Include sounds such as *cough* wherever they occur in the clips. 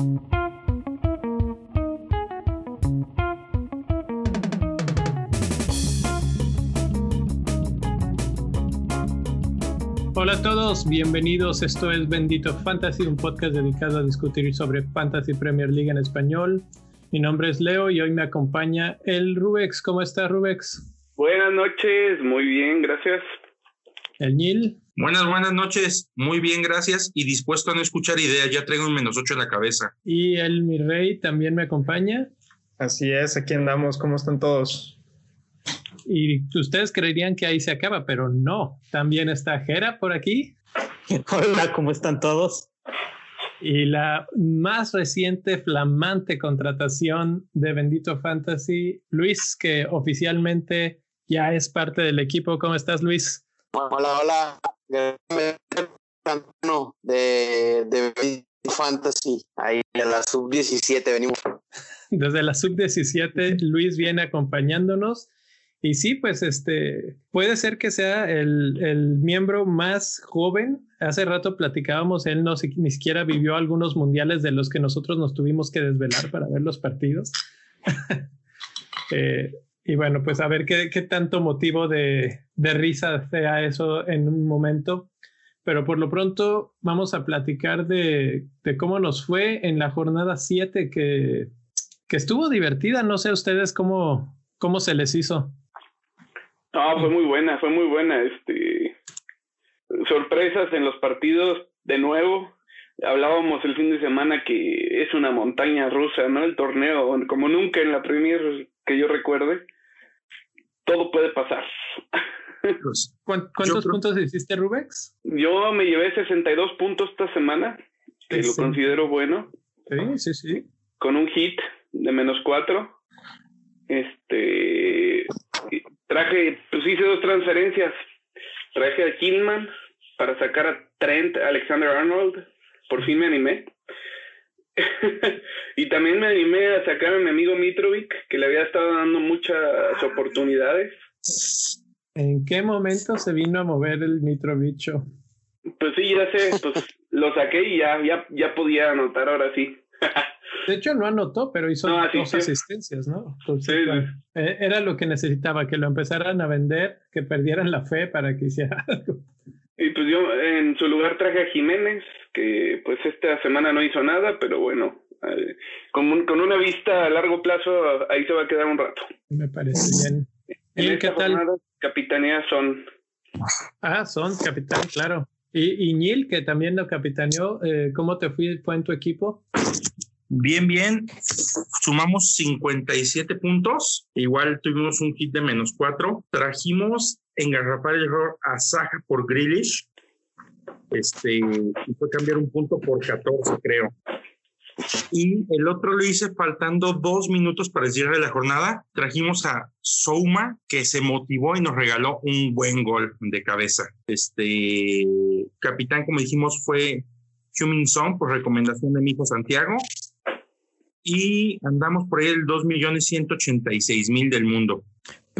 Hola a todos, bienvenidos. Esto es Bendito Fantasy, un podcast dedicado a discutir sobre Fantasy Premier League en español. Mi nombre es Leo y hoy me acompaña el Rubex. ¿Cómo está Rubex? Buenas noches, muy bien, gracias. El Nil. Buenas, buenas noches. Muy bien, gracias. Y dispuesto a no escuchar ideas. Ya traigo un menos ocho en la cabeza. Y el mi rey también me acompaña. Así es, aquí andamos. ¿Cómo están todos? Y ustedes creerían que ahí se acaba, pero no. También está Jera por aquí. *laughs* Hola, ¿cómo están todos? Y la más reciente, flamante contratación de Bendito Fantasy, Luis, que oficialmente ya es parte del equipo. ¿Cómo estás, Luis? Hola, hola. De, de Bendito Fantasy, ahí en la sub-17 venimos. Desde la sub-17, Luis viene acompañándonos y sí, pues este puede ser que sea el, el, miembro más joven. Hace rato platicábamos, él no ni siquiera vivió algunos mundiales de los que nosotros nos tuvimos que desvelar para ver los partidos. *laughs* eh, y bueno, pues a ver qué, qué tanto motivo de, de, risa sea eso en un momento. Pero por lo pronto vamos a platicar de, de cómo nos fue en la jornada 7, que, que estuvo divertida. No sé ustedes cómo, cómo se les hizo. No, fue muy buena, fue muy buena. Este, sorpresas en los partidos de nuevo. Hablábamos el fin de semana que es una montaña rusa, ¿no? El torneo, como nunca en la Premier que yo recuerde. Todo puede pasar. Pues, ¿Cuántos puntos hiciste, Rubex? Yo me llevé 62 puntos esta semana, que sí. lo considero bueno. Sí, sí, sí. Con un hit de menos 4. Este, traje, pues hice dos transferencias. Traje a Kingman para sacar a Trent Alexander Arnold. Por fin me animé. *laughs* y también me animé a sacar a mi amigo Mitrovic, que le había estado dando muchas oportunidades. ¿En qué momento se vino a mover el Mitrovicho? Pues sí, ya sé, pues *laughs* lo saqué y ya, ya, ya podía anotar ahora sí. De hecho, no anotó, pero hizo no, dos sí, asistencias, ¿no? Entonces, sí, eh, era lo que necesitaba, que lo empezaran a vender, que perdieran la fe para que hiciera *laughs* algo. Y pues yo en su lugar traje a Jiménez, que pues esta semana no hizo nada, pero bueno, eh, con, un, con, una vista a largo plazo, ahí se va a quedar un rato. Me parece bien. ¿Y qué tal? Capitanía son. Ah, son, capitán, claro. Y, y Neil, que también lo capitaneó, eh, ¿cómo te fui, fue en tu equipo? Bien, bien. Sumamos 57 puntos. Igual tuvimos un hit de menos 4. Trajimos engarrafar el error a Saja por Grealish. Este, y fue cambiar un punto por 14, creo. Y el otro lo hice faltando dos minutos para el cierre de la jornada. Trajimos a Souma, que se motivó y nos regaló un buen gol de cabeza. Este capitán, como dijimos, fue Humin Song por recomendación de mi hijo Santiago y andamos por ahí el 2.186.000 del mundo.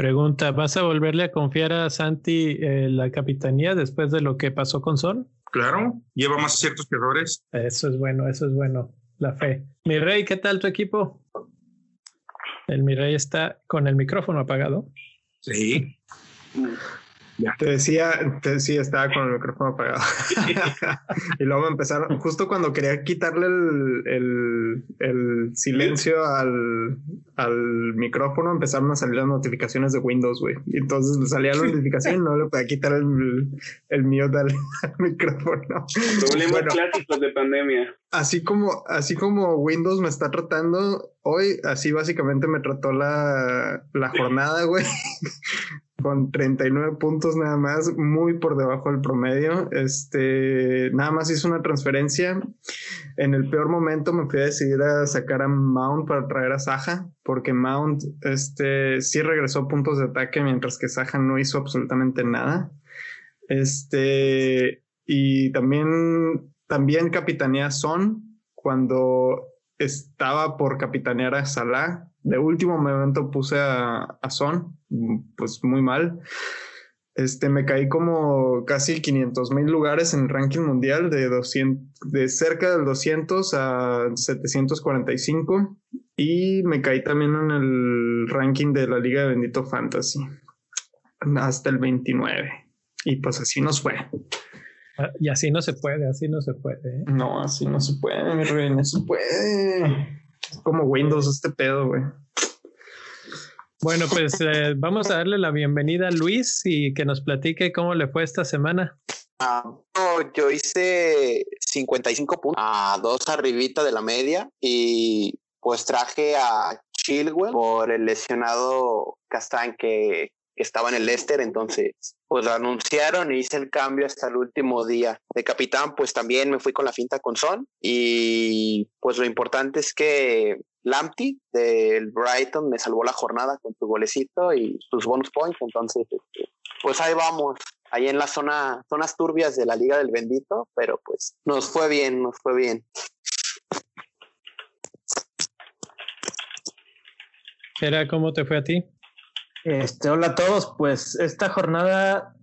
Pregunta, ¿vas a volverle a confiar a Santi eh, la capitanía después de lo que pasó con Sol? Claro, lleva más ciertos errores. Eso es bueno, eso es bueno, la fe. Mi rey, ¿qué tal tu equipo? El mi rey está con el micrófono apagado. Sí. Ya. Te decía, te decía, estaba con el micrófono apagado. *laughs* y luego me empezaron, justo cuando quería quitarle el, el, el silencio al, al, micrófono, empezaron a salir las notificaciones de Windows, güey. Y entonces salía la notificación y no le podía quitar el, el al, al micrófono. Problemas bueno, clásicos de pandemia. Así como, así como Windows me está tratando hoy, así básicamente me trató la, la jornada, güey con 39 puntos nada más, muy por debajo del promedio. Este, nada más hizo una transferencia. En el peor momento me fui a decidir a sacar a Mount para traer a Saja, porque Mount este, sí regresó puntos de ataque, mientras que Saja no hizo absolutamente nada. Este, y también, también capitanea Son cuando estaba por capitanear a Salah. De último momento puse a, a Son, pues muy mal. Este, me caí como casi 500 mil lugares en el ranking mundial de 200, de cerca del 200 a 745 y me caí también en el ranking de la Liga de Bendito Fantasy hasta el 29 y pues así nos fue. Ah, Y así no se puede, así no se puede. ¿eh? No, así no se puede, mi rey, no se puede. Es como Windows este pedo, güey. Bueno, pues eh, vamos a darle la bienvenida a Luis y que nos platique cómo le fue esta semana. Ah, yo hice 55 puntos, a dos arribita de la media y pues traje a Chilwell por el lesionado Castán que, que estaba en el Leicester, entonces pues lo anunciaron y hice el cambio hasta el último día. De capitán pues también me fui con la finta con Son y pues lo importante es que Lamptey del Brighton me salvó la jornada con su golecito y sus bonus points, entonces este, pues ahí vamos ahí en la zona, zonas turbias de la Liga del Bendito, pero pues nos fue bien, nos fue bien. Era cómo te fue a ti. Este, hola a todos, pues esta jornada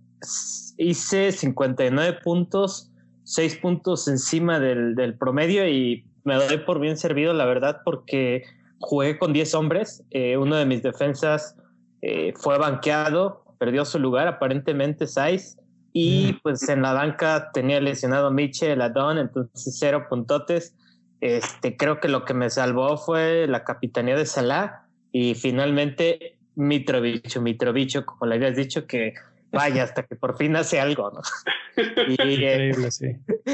hice 59 puntos, 6 puntos encima del, del promedio y me doy por bien servido, la verdad, porque jugué con 10 hombres, eh, uno de mis defensas eh, fue banqueado, perdió su lugar, aparentemente Saiz, y pues en la banca tenía lesionado Mitchell, Adon, entonces cero puntotes. Este, creo que lo que me salvó fue la capitanía de Salah y finalmente Mitrovic, Mitrovic, como le habías dicho, que vaya hasta que por fin hace algo, ¿no? *laughs* Y, eh, Increíble, sí.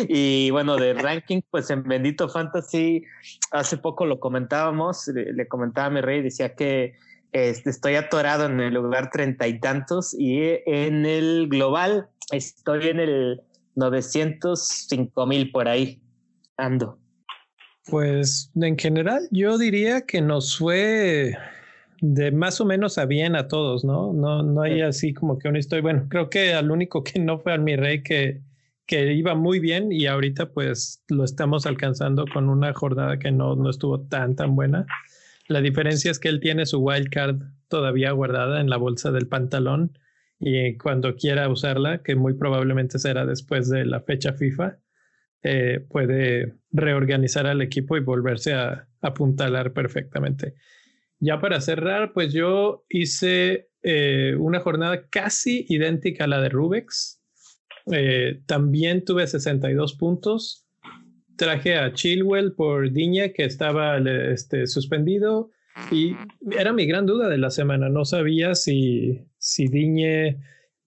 y bueno, de ranking, pues en Bendito Fantasy, hace poco lo comentábamos, le, le comentaba a mi rey, decía que este, estoy atorado en el lugar treinta y tantos y en el global estoy en el 905 mil por ahí, ando. Pues en general yo diría que nos fue de más o menos a bien a todos, ¿no? No, no hay así como que una historia. Bueno, creo que al único que no fue al mi rey que, que iba muy bien y ahorita pues lo estamos alcanzando con una jornada que no, no estuvo tan tan buena. La diferencia es que él tiene su wildcard todavía guardada en la bolsa del pantalón y cuando quiera usarla, que muy probablemente será después de la fecha FIFA, eh, puede reorganizar al equipo y volverse a apuntalar perfectamente. Ya para cerrar, pues yo hice eh, una jornada casi idéntica a la de Rubex. Eh, también tuve 62 puntos. Traje a Chilwell por Diña, que estaba este, suspendido. Y era mi gran duda de la semana. No sabía si, si Diñe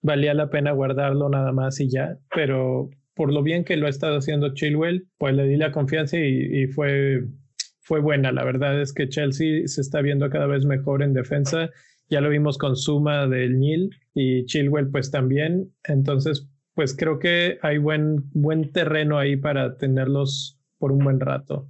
valía la pena guardarlo nada más y ya. Pero por lo bien que lo ha estado haciendo Chilwell, pues le di la confianza y, y fue, fue buena. La verdad es que Chelsea se está viendo cada vez mejor en defensa. Ya lo vimos con Suma del Nil y Chilwell pues también. Entonces, pues creo que hay buen, buen terreno ahí para tenerlos por un buen rato.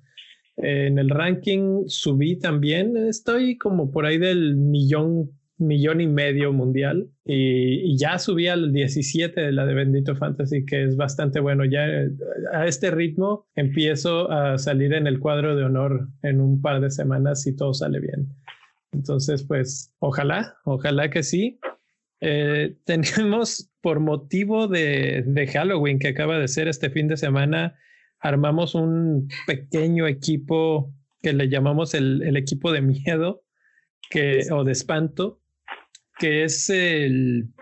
En el ranking subí también, estoy como por ahí del millón, millón y medio mundial y, ya subí al 17 de la de Bendito Fantasy, que es bastante bueno. Ya a este ritmo empiezo a salir en el cuadro de honor en un par de semanas si todo sale bien. Entonces, pues ojalá, ojalá que sí. Eh, *laughs* tenemos por motivo de, de Halloween que acaba de ser este fin de semana, armamos un pequeño equipo que le llamamos el, el equipo de miedo que, o de espanto, que es el,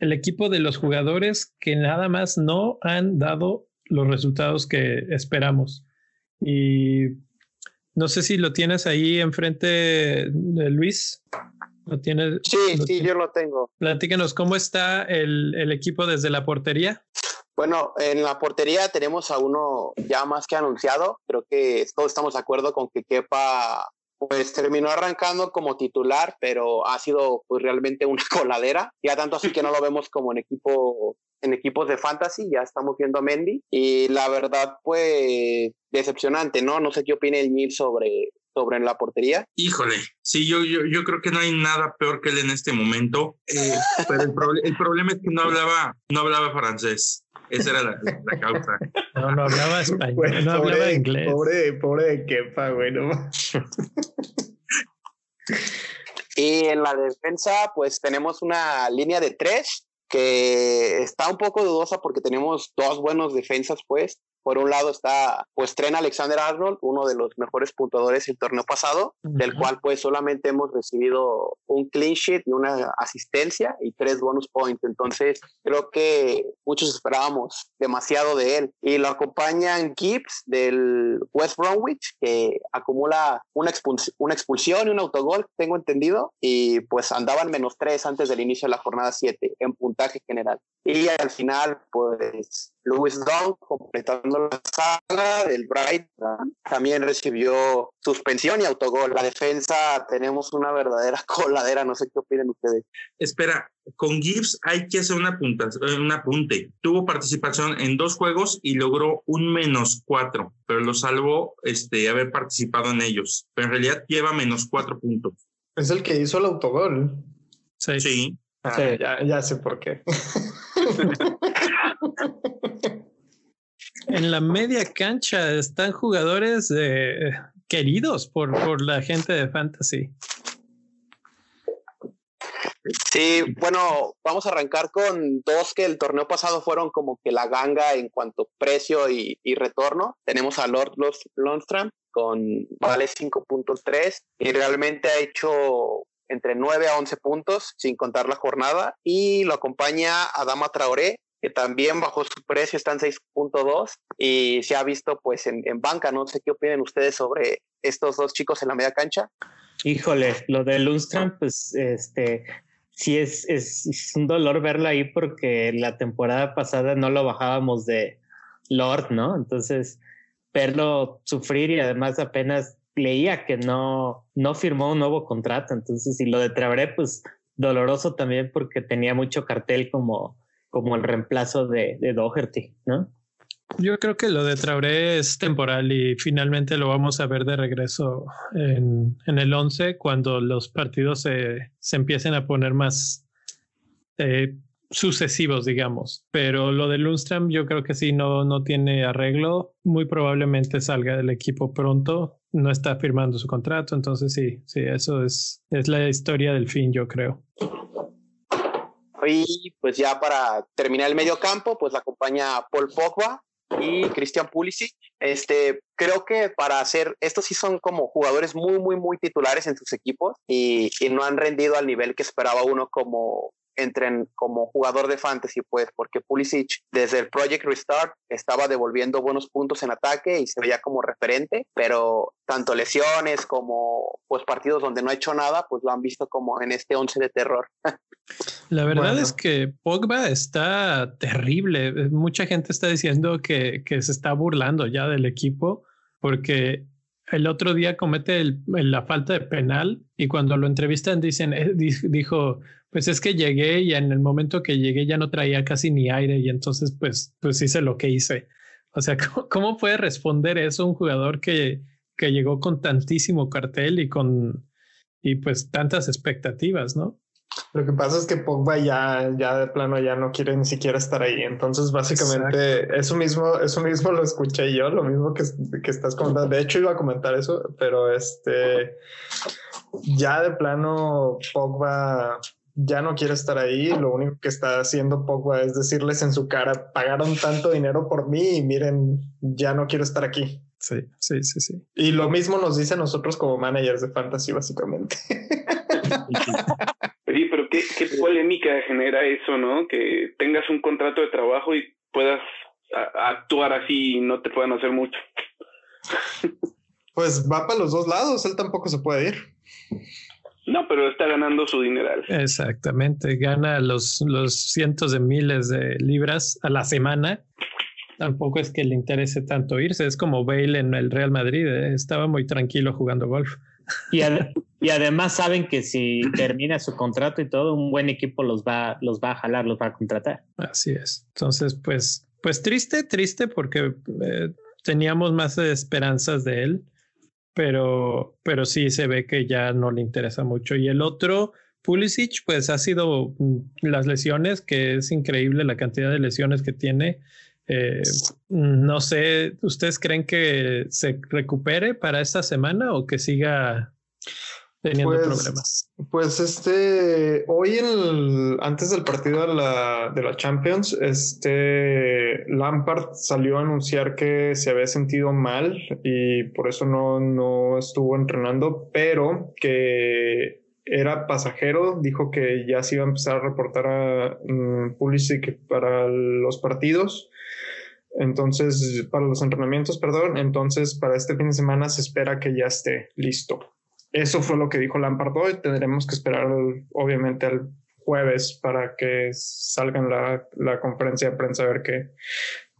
el, equipo de los jugadores que nada más no han dado los resultados que esperamos. Y no sé si lo tienes ahí enfrente, Luis. ¿Lo tienes? Sí, ¿lo sí, yo lo tengo. Platícanos, ¿cómo está el, el equipo desde la portería? Bueno, en la portería tenemos a uno ya más que anunciado. Creo que todos estamos de acuerdo con que Kepa pues terminó arrancando como titular, pero ha sido pues realmente una *laughs* coladera. Ya tanto así que no lo vemos como en equipo en equipos de fantasy, ya estamos viendo a Mendy y la verdad pues decepcionante, ¿no? No sé qué opina el Nil sobre sobre la portería. Híjole, sí, yo, yo, yo creo que no hay nada peor que él en este momento, eh, pero el, el, problema es que no hablaba, no hablaba francés. Esa era la, causa. No, no hablaba español, bueno, no pobre, hablaba inglés. Pobre, pobre de Kepa, güey, no. *laughs* Y en la defensa, pues tenemos una línea de tres. que está un poco dudosa porque tenemos dos buenos defensas, pues, por un lado está, pues, Tren Alexander Arnold, uno de los mejores puntuadores del torneo pasado, del cual, pues, solamente hemos recibido un clean sheet y una asistencia y tres bonus points. Entonces, creo que muchos esperábamos demasiado de él. Y lo acompañan Gibbs del West Bromwich, que acumula una, una expulsión y un autogol, tengo entendido, y pues andaban menos tres antes del inicio de la jornada 7 en puntaje general. Y al final, pues Louis Dong, completando la saga del Brighton, también recibió suspensión y autogol. La defensa tenemos una verdadera *laughs* coladera, no sé qué opinen ustedes. Espera, con Gibbs hay que hacer una punta, un apunte. Tuvo participación en dos juegos y logró un menos cuatro, pero lo salvó este, haber participado en ellos. Pero en realidad lleva menos cuatro puntos. Es el que hizo el autogol. Sí. sí. Ah, ya, ya sé por qué. *laughs* en la media cancha están jugadores eh, queridos por, por la gente de Fantasy. Sí, bueno, vamos a arrancar con dos que el torneo pasado fueron como que la ganga en cuanto a precio y, retorno. Tenemos a Lord Lundstrom con vale 5.3 y realmente ha hecho entre 9 a 11 puntos sin contar la jornada y lo acompaña Adama Traoré también bajó su precio, está en 6.2 y se ha visto pues en, banca, no sé qué opinen ustedes sobre estos dos chicos en la media cancha. Híjole, lo de Lundström, pues este, sí es, es, un dolor verlo ahí porque la temporada pasada no lo bajábamos de Lord, ¿no? Entonces, verlo sufrir y además apenas leía que no, no firmó un nuevo contrato, entonces, y lo de Traoré, pues doloroso también porque tenía mucho cartel como como el reemplazo de, Doherty, ¿no? Yo creo que lo de Traoré es temporal y finalmente lo vamos a ver de regreso en, en el 11 cuando los partidos se, se empiecen a poner más eh, sucesivos, digamos. Pero lo de Lundström yo creo que sí no, no tiene arreglo. Muy probablemente salga del equipo pronto. No está firmando su contrato. Entonces sí, sí, eso es, es la historia del fin, yo creo. Y pues ya para terminar el medio campo, pues la acompaña Paul Pogba y Christian Pulisic. Este, creo que para hacer, estos sí son como jugadores muy, muy, muy titulares en sus equipos y, y no han rendido al nivel que esperaba uno como entren como jugador de fantasy, pues, porque Pulisic desde el Project Restart estaba devolviendo buenos puntos en ataque y se veía como referente, pero tanto lesiones como pues partidos donde no ha hecho nada, pues lo han visto como en este once de terror. *laughs* La verdad es que Pogba está terrible. Mucha gente está diciendo que, que se está burlando ya del equipo porque el otro día comete la falta de penal y cuando lo entrevistan dicen, eh, dijo, pues es que llegué y en el momento que llegué ya no traía casi ni aire y entonces pues, pues hice lo que hice. O sea, *laughs* ¿cómo, puede responder eso un jugador que, que llegó con tantísimo cartel y con y pues tantas expectativas, ¿no? Lo que pasa es que Pogba ya, ya de plano ya no quiere ni siquiera estar ahí. Entonces, básicamente, eso mismo, eso mismo lo escuché yo, lo mismo que, que estás comentando. De hecho, iba a comentar eso, pero este ya de plano Pogba ya no quiere estar ahí. Lo único que está haciendo Pogba es decirles en su cara, pagaron tanto dinero por mí y miren, ya no quiero estar aquí. Sí, sí, sí, sí. Y lo mismo nos dice a nosotros como managers de fantasy, básicamente. Sí, pero qué, qué polémica genera eso, ¿no? Que tengas un contrato de trabajo y puedas actuar así y no te puedan hacer mucho. Pues va para los dos lados, él tampoco se puede ir. No, pero está ganando su dineral. Exactamente, gana los, los cientos de miles de libras a la semana. Tampoco es que le interese tanto irse, es como Bale en el Real Madrid, ¿eh? estaba muy tranquilo jugando golf. Y, y, además saben que si termina su contrato y todo, un buen equipo los va, los va a jalar, los va a contratar. Así es. Entonces, pues, pues triste, triste porque eh, teníamos más esperanzas de él, pero, pero sí se ve que ya no le interesa mucho. Y el otro, Pulisic, pues ha sido mm, las lesiones, que es increíble la cantidad de lesiones que tiene. Eh, no sé, ¿ustedes creen que se recupere para esta semana o que siga? Teniendo Pues- problemas. Pues este, hoy el, antes del partido de la, de la Champions, este Lampard salió a anunciar que se había sentido mal y por eso no, no estuvo entrenando, pero que era pasajero, dijo que ya se iba a empezar a reportar a mm, Pulisic para los partidos. Entonces, para los entrenamientos, perdón. Entonces, para este fin de semana se espera que ya esté listo. Eso fue lo que dijo Lampard hoy. Tendremos que esperar, obviamente, al jueves para que salga en la, la conferencia de prensa a ver qué,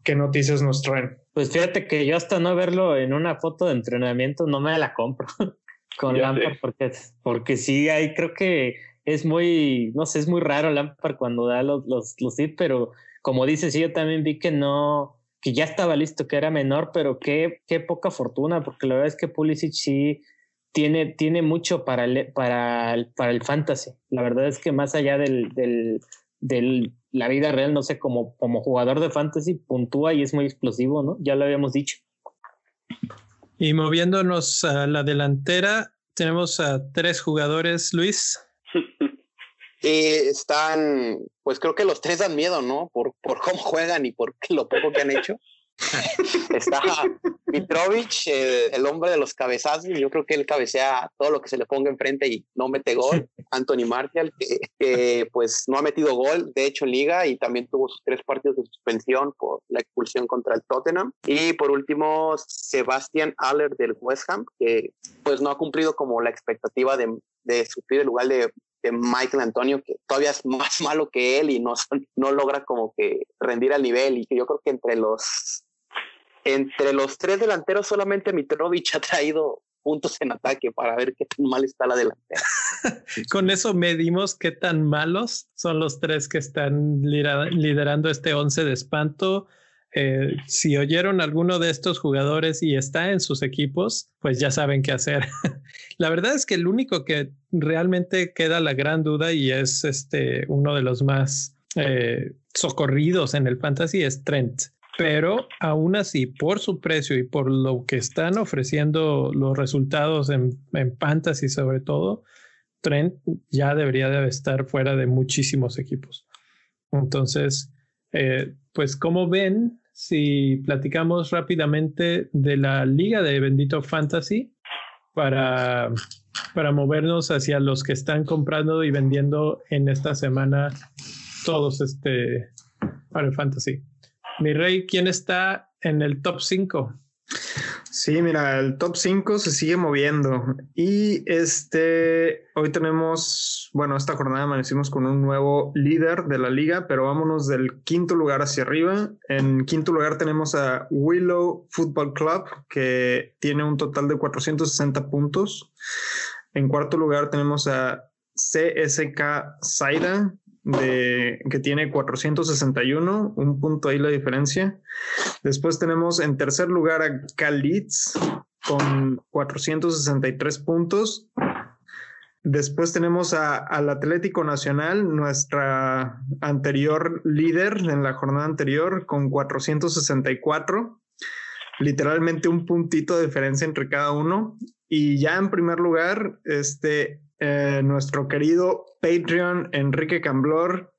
qué noticias nos traen. Pues fíjate que yo hasta no verlo en una foto de entrenamiento no me la compro *laughs* con Ya Lampard porque, porque sí, ahí creo que es muy, no sé, es muy raro Lampard cuando da los, los, los tips, pero como dices, sí, yo también vi que no, que ya estaba listo, que era menor, pero qué, qué poca fortuna, porque la verdad es que Pulisic sí tiene, tiene mucho para el, para, el, para el fantasy. La verdad es que más allá del, del, del la vida real, no sé, como, como jugador de fantasy, puntúa y es muy explosivo, ¿no? Ya lo habíamos dicho. Y moviéndonos a la delantera, tenemos a tres jugadores, Luis. *laughs* Y están, pues creo que los tres dan miedo, ¿no? Por, por cómo juegan y por lo poco que han hecho. *laughs* Está Mitrovic, eh, el hombre de los cabezazos. Yo creo que él cabecea todo lo que se le ponga enfrente y no mete gol. Anthony Martial, que, pues no ha metido gol, de hecho, en liga y también tuvo sus tres partidos de suspensión por la expulsión contra el Tottenham. Y por último, Sebastián Aller del West Ham, que pues no ha cumplido como la expectativa de, de suplir el lugar de Michael Antonio, que todavía es más *laughs* malo que él y no, no logra como que rendir al nivel. Y yo creo que entre los entre los tres delanteros solamente Mitrovic ha traído puntos en ataque para ver qué tan mal está la delantera. *laughs* Con eso medimos qué tan malos son los tres que están liderando este once de espanto. Eh, si oyeron alguno de estos jugadores y está en sus equipos, pues ya saben qué hacer. *laughs* la verdad es que el único que realmente queda la gran duda y es este uno de los más eh, socorridos en el fantasy es Trent. Pero aún así, por su precio y por lo que están ofreciendo los resultados en, en fantasy sobre todo, Trent ya debería de estar fuera de muchísimos equipos. Entonces, eh, pues como ven, si platicamos rápidamente de la liga de Bendito Fantasy para, para movernos hacia los que están comprando y vendiendo en esta semana todos este para el fantasy. Mi rey, ¿quién está en el top 5? Sí, mira, el top 5 se sigue moviendo. Y este, hoy tenemos, bueno, esta jornada amanecimos con un nuevo líder de la liga, pero vámonos del quinto lugar hacia arriba. En quinto lugar tenemos a Willow Football Club, que tiene un total de 460 puntos. En cuarto lugar tenemos a CSK Zaira, de, que tiene 461, un punto ahí la diferencia. Después tenemos en tercer lugar a Kalitz con 463 puntos. Después tenemos a, al Atlético Nacional, nuestra anterior líder en la jornada anterior, con 464. Literalmente un puntito de diferencia entre cada uno. Y ya en primer lugar, este, eh, nuestro querido Patreon Enrique Camblor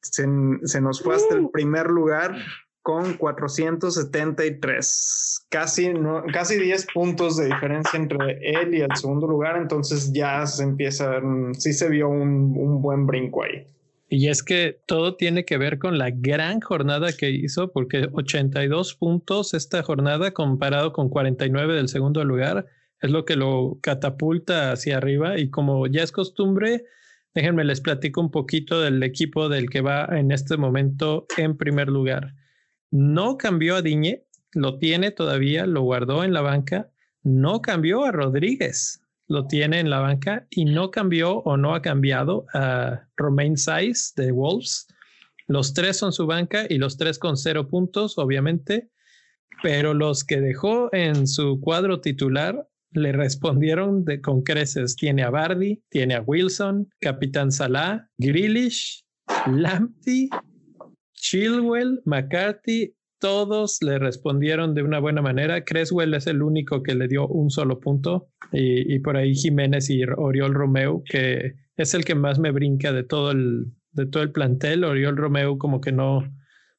se, se, nos fue hasta el primer lugar con 473. Casi, no, casi 10 puntos de diferencia entre él y el segundo lugar. Entonces ya se empieza, sí se vio un, un buen brinco ahí. Y es que todo tiene que ver con la gran jornada que hizo, porque 82 puntos esta jornada comparado con 49 del segundo lugar es lo que lo catapulta hacia arriba. Y como ya es costumbre, déjenme les platico un poquito del equipo del que va en este momento en primer lugar. No cambió a Diñe, lo tiene todavía, lo guardó en la banca. No cambió a Rodríguez, lo tiene en la banca y no cambió o no ha cambiado a Romain Saiz de Wolves. Los tres son su banca y los tres con cero puntos, obviamente, pero los que dejó en su cuadro titular le respondieron de, con creces. Tiene a Bardi, tiene a Wilson, Capitán Salah, Grealish, Lamptey, Chilwell, McCarthy, todos le respondieron de una buena manera. Creswell es el único que le dio un solo punto y, por ahí Jiménez y Oriol Romeo, que es el que más me brinca de todo el, de todo el plantel. Oriol Romeo como que no,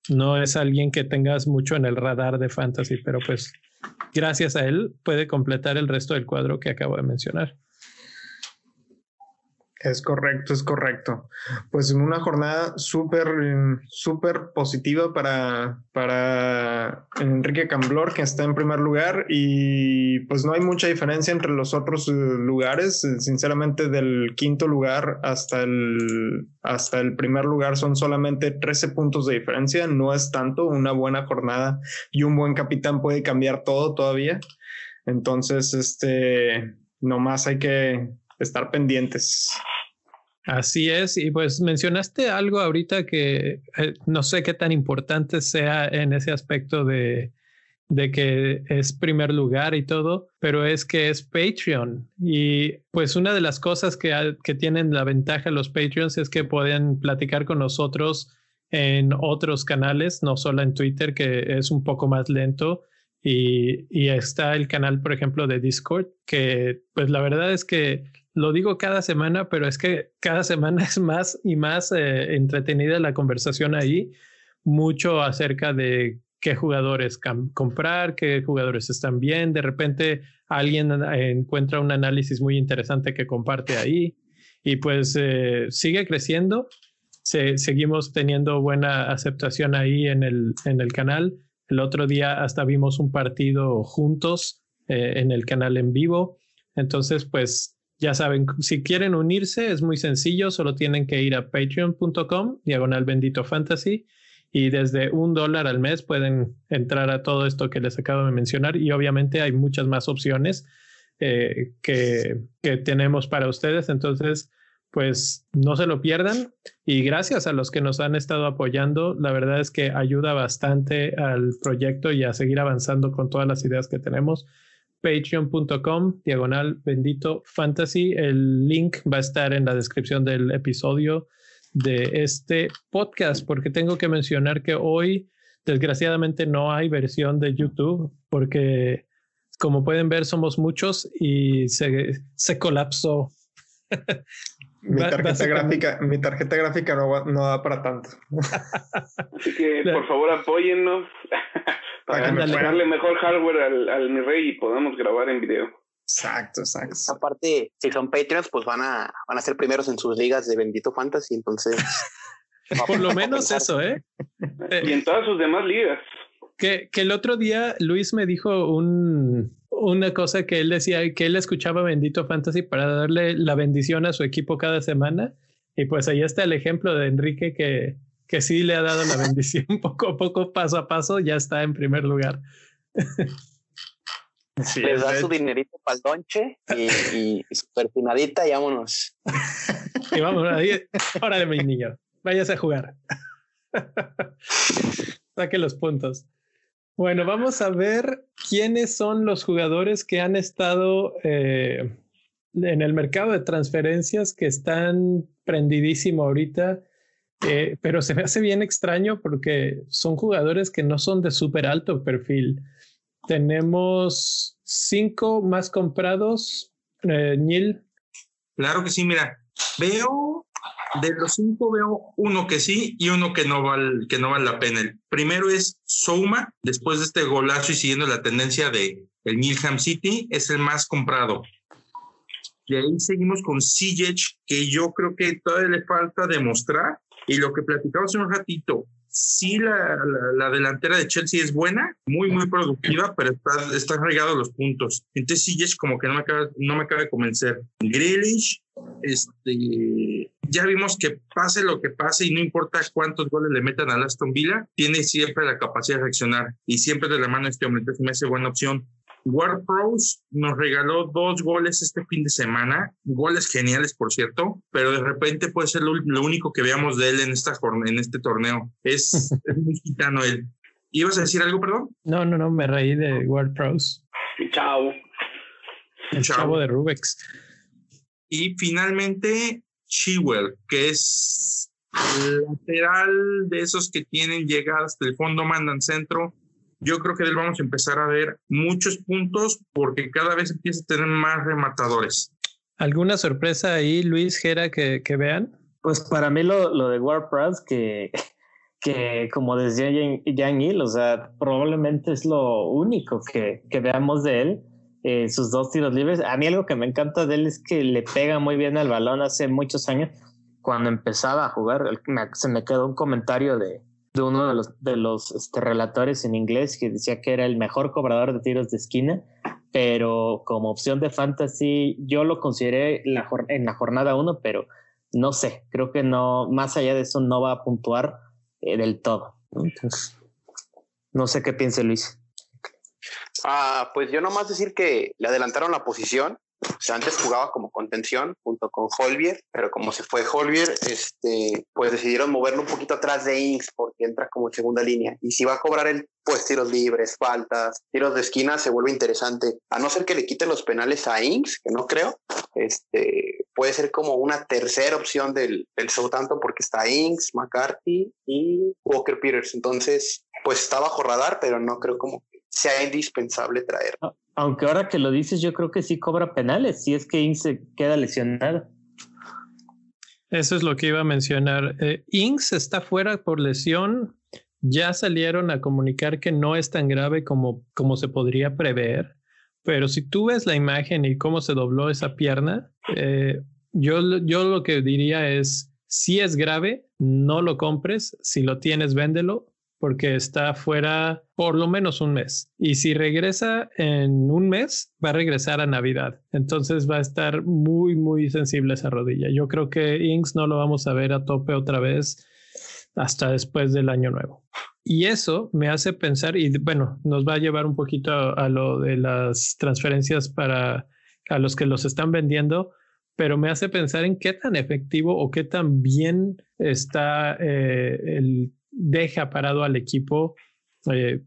no es alguien que tengas mucho en el radar de fantasy, pero pues gracias a él puede completar el resto del cuadro que acabo de mencionar. Es correcto, es correcto. Pues en una jornada súper, súper positiva para, para Enrique Camblor, que está en primer lugar, y pues no hay mucha diferencia entre los otros eh, lugares. Sinceramente, del quinto lugar hasta el, hasta el primer lugar son solamente 13 puntos de diferencia. No es tanto. Una buena jornada y un buen capitán puede cambiar todo todavía. Entonces, este, nomás hay que estar pendientes. Así es, y pues mencionaste algo ahorita que eh, no sé qué tan importante sea en ese aspecto de, de que es primer lugar y todo, pero es que es Patreon. Y pues una de las cosas que, que tienen la ventaja los Patreons es que pueden platicar con nosotros en otros canales, no solo en Twitter, que es un poco más lento. Y, y está el canal, por ejemplo, de Discord, que pues la verdad es que lo digo cada semana, pero es que cada semana *laughs* es más y más eh, entretenida la conversación ahí, mucho acerca de qué jugadores comprar, qué jugadores están bien, de repente alguien eh, encuentra un análisis muy interesante que comparte ahí y pues eh, sigue creciendo, seguimos teniendo buena aceptación ahí en el, en el canal. El otro día hasta vimos un partido juntos en el canal en vivo. Entonces, pues ya saben, si quieren unirse es muy sencillo, solo tienen que ir a patreon.com, diagonal bendito fantasy, y desde un dólar al mes pueden entrar a todo esto que les acabo de mencionar y obviamente hay muchas más opciones eh, que, que tenemos para ustedes. Entonces, pues no se lo pierdan y gracias a los que nos han estado apoyando, la verdad es que ayuda bastante al proyecto y a seguir avanzando con todas las ideas que tenemos patreon.com diagonal bendito fantasy. El link va a estar en la descripción del episodio de este podcast, porque tengo que mencionar que hoy, desgraciadamente, no hay versión de YouTube, porque como pueden ver, somos muchos y se, se colapsó. *laughs* Mi tarjeta, gráfica, mi tarjeta gráfica no, va, no da para tanto. Así que por favor apóyennos *laughs* para darle mejor hardware al, al mi rey y podamos grabar en video. Exacto, exacto. Aparte, si son Patreons, pues van a, van a ser primeros en sus ligas de Bendito Fantasy, entonces. *laughs* Por lo menos eso, ¿eh? Y en todas sus demás ligas. Que, que el otro día Luis me dijo un, una cosa que él decía, que él escuchaba Bendito Fantasy para darle la bendición a su equipo cada semana. Y pues ahí está el ejemplo de Enrique que, que sí le ha dado la bendición *laughs* poco a poco, paso a paso, ya está en primer lugar. Sí, Les da su dinerito para el donche y, y, su perfinadita y vámonos. y vamos, órale, mi niño, váyase a jugar. *laughs* Saque los puntos. Bueno, vamos a ver quiénes son los jugadores que han estado eh, en el mercado de transferencias que están prendidísimo ahorita eh, pero se me hace bien extraño porque son jugadores que no son de súper alto perfil. Tenemos cinco más comprados. Eh, Neil. Claro que sí, mira, veo de los cinco veo uno que sí y uno que no vale, que no vale la pena. El primero es Souma, después de este golazo y siguiendo la tendencia de el Milham City, es el más comprado. Y ahí seguimos con Sijic, que yo creo que todavía le falta demostrar y lo que platicaba hace un ratito, sí la, la, delantera de Chelsea es buena, muy, muy productiva, pero está, está regado los puntos. Entonces es como que no me acaba, no me acaba de convencer. Grealish, este, ya vimos que pase lo que pase y no importa cuántos goles le metan a Aston Villa, tiene siempre la capacidad de reaccionar y siempre de la mano este hombre, entonces me hace buena opción. War Pros nos regaló dos goles este fin de semana, goles geniales, por cierto, pero de repente puede ser lo, único que veamos de él en, esta, en este torneo. Es, *laughs* es muy gitano él. ¿Ibas a decir algo, perdón? No, no, no, me reí de War Pros. Chao. El chavo de Rubex. Y finalmente, Chewell, que es lateral de esos que tienen llegadas del fondo, mandan centro. Yo creo que de él vamos a empezar a ver muchos puntos porque cada vez empieza a tener más rematadores. ¿Alguna sorpresa ahí, Luis Gera, que, que vean? Pues para mí lo, lo de WordPress, que, que como decía Jan Hill, o sea, probablemente es lo único que, que veamos de él. Eh, sus dos tiros libres. A mí algo que me encanta de él es que le pega muy bien al balón hace muchos años. Cuando empezaba a jugar, se me quedó un comentario de, de uno de los, de los este, relatores en inglés que decía que era el mejor cobrador de tiros de esquina, pero como opción de fantasy yo lo consideré la, en la jornada uno, pero no sé, creo que no, más allá de eso no va a puntuar eh, del todo. No sé qué piense Luis. Ah, pues yo nomás decir que le adelantaron la posición. O sea, antes jugaba como contención junto con Holvier, pero como se fue Holvier, este, pues decidieron moverlo un poquito atrás de Inks porque entra como segunda línea. Y si va a cobrar el pues tiros libres, faltas, tiros de esquina, se vuelve interesante. A no ser que le quiten los penales a Inks, que no creo, este, puede ser como una tercera opción del, del Southampton porque está Inks, McCarthy y Walker Peters. Entonces, pues está bajo radar, pero no creo como sea indispensable traer. Aunque ahora que lo dices, yo creo que sí cobra penales, si es que Inks se queda lesionado. Eso es lo que iba a mencionar. Eh, Inks está fuera por lesión. Ya salieron a comunicar que no es tan grave como, como se podría prever. Pero si tú ves la imagen y cómo se dobló esa pierna, eh, yo, yo lo que diría es, si es grave, no lo compres. Si lo tienes, véndelo porque está fuera por lo menos un mes. Y si regresa en un mes, va a regresar a Navidad. Entonces va a estar muy, muy sensible esa rodilla. Yo creo que Inks no lo vamos a ver a tope otra vez hasta después del año nuevo. Y eso me hace pensar, y bueno, nos va a llevar un poquito a, lo de las transferencias para a los que los están vendiendo, pero me hace pensar en qué tan efectivo o qué tan bien está eh, el deja parado al equipo eh,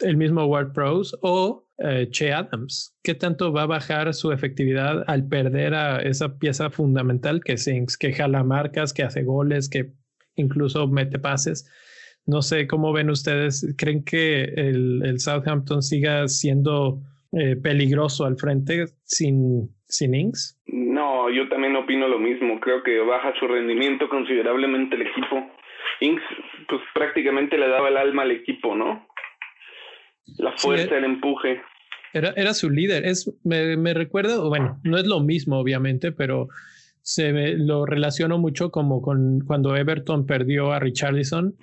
el mismo Ward Pros o eh, Che Adams. ¿Qué tanto va a bajar su efectividad al perder a esa pieza fundamental que Sinks, que jala marcas, que hace goles, que incluso mete pases? No sé cómo ven ustedes. ¿Creen que el, Southampton siga siendo eh, peligroso al frente sin, sin Inks? No, yo también opino lo mismo. Creo que baja su rendimiento considerablemente el equipo. Inks pues prácticamente le daba el alma al equipo, ¿no? La fuerza, el empuje. Era, era su líder. Es, me, me recuerda, bueno, no es lo mismo, obviamente, pero se lo relaciono mucho como con cuando Everton perdió a Richarlison.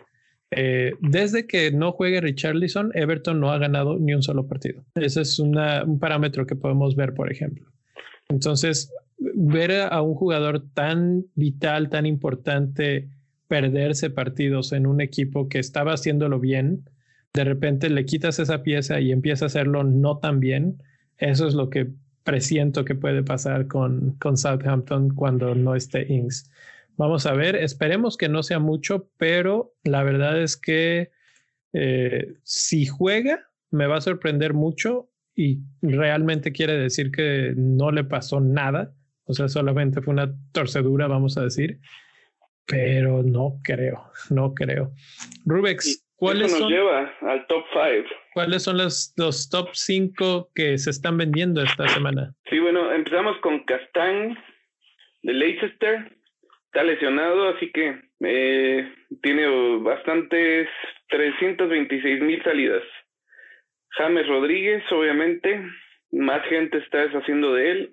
Eh, desde que no juegue Richarlison, Everton no ha ganado ni un solo partido. Ese es una, un parámetro que podemos ver, por ejemplo. Entonces, ver a un jugador tan vital, tan importante perderse partidos en un equipo que estaba haciéndolo bien, de repente le quitas esa pieza y empieza a hacerlo no tan bien, eso es lo que presiento que puede pasar con, con Southampton cuando no esté Ings. Vamos a ver, esperemos que no sea mucho, pero la verdad es que eh, si juega, me va a sorprender mucho y realmente quiere decir que no le pasó nada, o sea, solamente fue una torcedura, vamos a decir pero no creo, no creo. Rubex, ¿cuáles nos son? lleva al top 5. ¿Cuáles son los, los top 5 que se están vendiendo esta semana? Sí, bueno, empezamos con Castán de Leicester. Está lesionado, así que eh, tiene bastantes 326 mil salidas. James Rodríguez, obviamente, más gente está deshaciendo de él.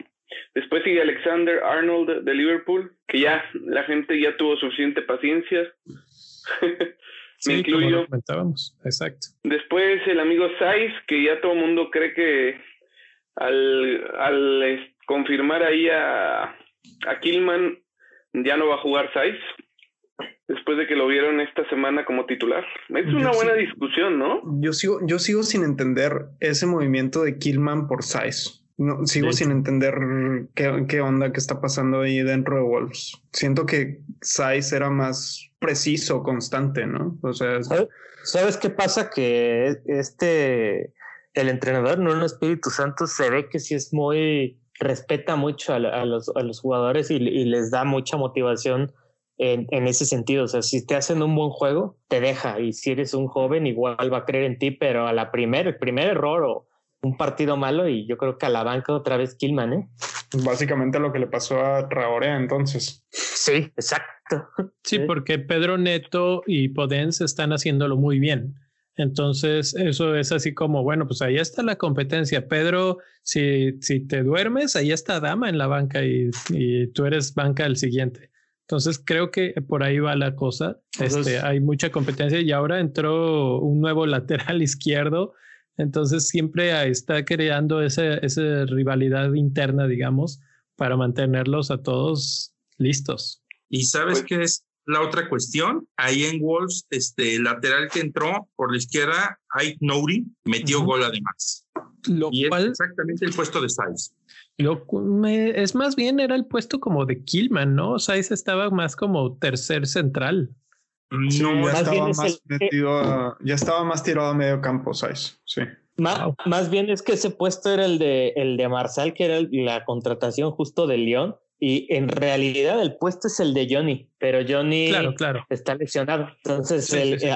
Después sigue Alexander Arnold de Liverpool, que ya la gente ya tuvo suficiente paciencia. *laughs* Me incluyo. comentábamos, exacto. Después el amigo Saiz, que ya todo el mundo cree que al, al confirmar ahí a, a Killman ya no va a jugar Saiz. Después de que lo vieron esta semana como titular. Es una buena discusión, ¿no? Yo sigo, yo sigo sin entender ese movimiento de Killman por Saiz. No, sigo sin entender qué, qué, onda que está pasando ahí dentro de Wolves. Siento que Size era más preciso, constante, ¿no? O sea, ¿sabes qué pasa? Que este, el entrenador, no el Espíritu Santo, se ve que sí es muy, respeta mucho a, los, a los, jugadores y, les da mucha motivación en, en, ese sentido. O sea, si te hacen un buen juego, te deja. Y si eres un joven, igual va a creer en ti, pero a la primer, el primer error o un partido malo, y yo creo que a la banca otra vez Killman, ¿eh? Básicamente lo que le pasó a Traorea entonces. Sí, exacto. Sí, porque Pedro Neto y Podence están haciéndolo muy bien. Entonces, eso es así como, bueno, pues ahí está la competencia. Pedro, si, si te duermes, ahí está Dama en la banca y, y tú eres banca el siguiente. Entonces, creo que por ahí va la cosa. este, hay mucha competencia y ahora entró un nuevo *laughs* lateral izquierdo. Entonces, siempre está creando esa, esa rivalidad interna, digamos, para mantenerlos a todos listos. ¿Y sabes pues qué es? la otra cuestión, ahí en Wolves, este el lateral que entró por la izquierda, Ait Nouri, metió gol además. Lo y cual, es exactamente el puesto de. Lo, me, es más bien era el puesto como de Killman, ¿no? Saiz estaba más como tercer central. Sí, no, ya estaba más el, metido, ya estaba más tirado a medio campo, Saiz. Sí. Más, wow. más, bien es que ese puesto era el de el de Marsal, que era el, la contratación justo de León y en realidad el puesto es el de Johnny, pero Johnny claro, claro. está lesionado. Entonces, sí, el, sí,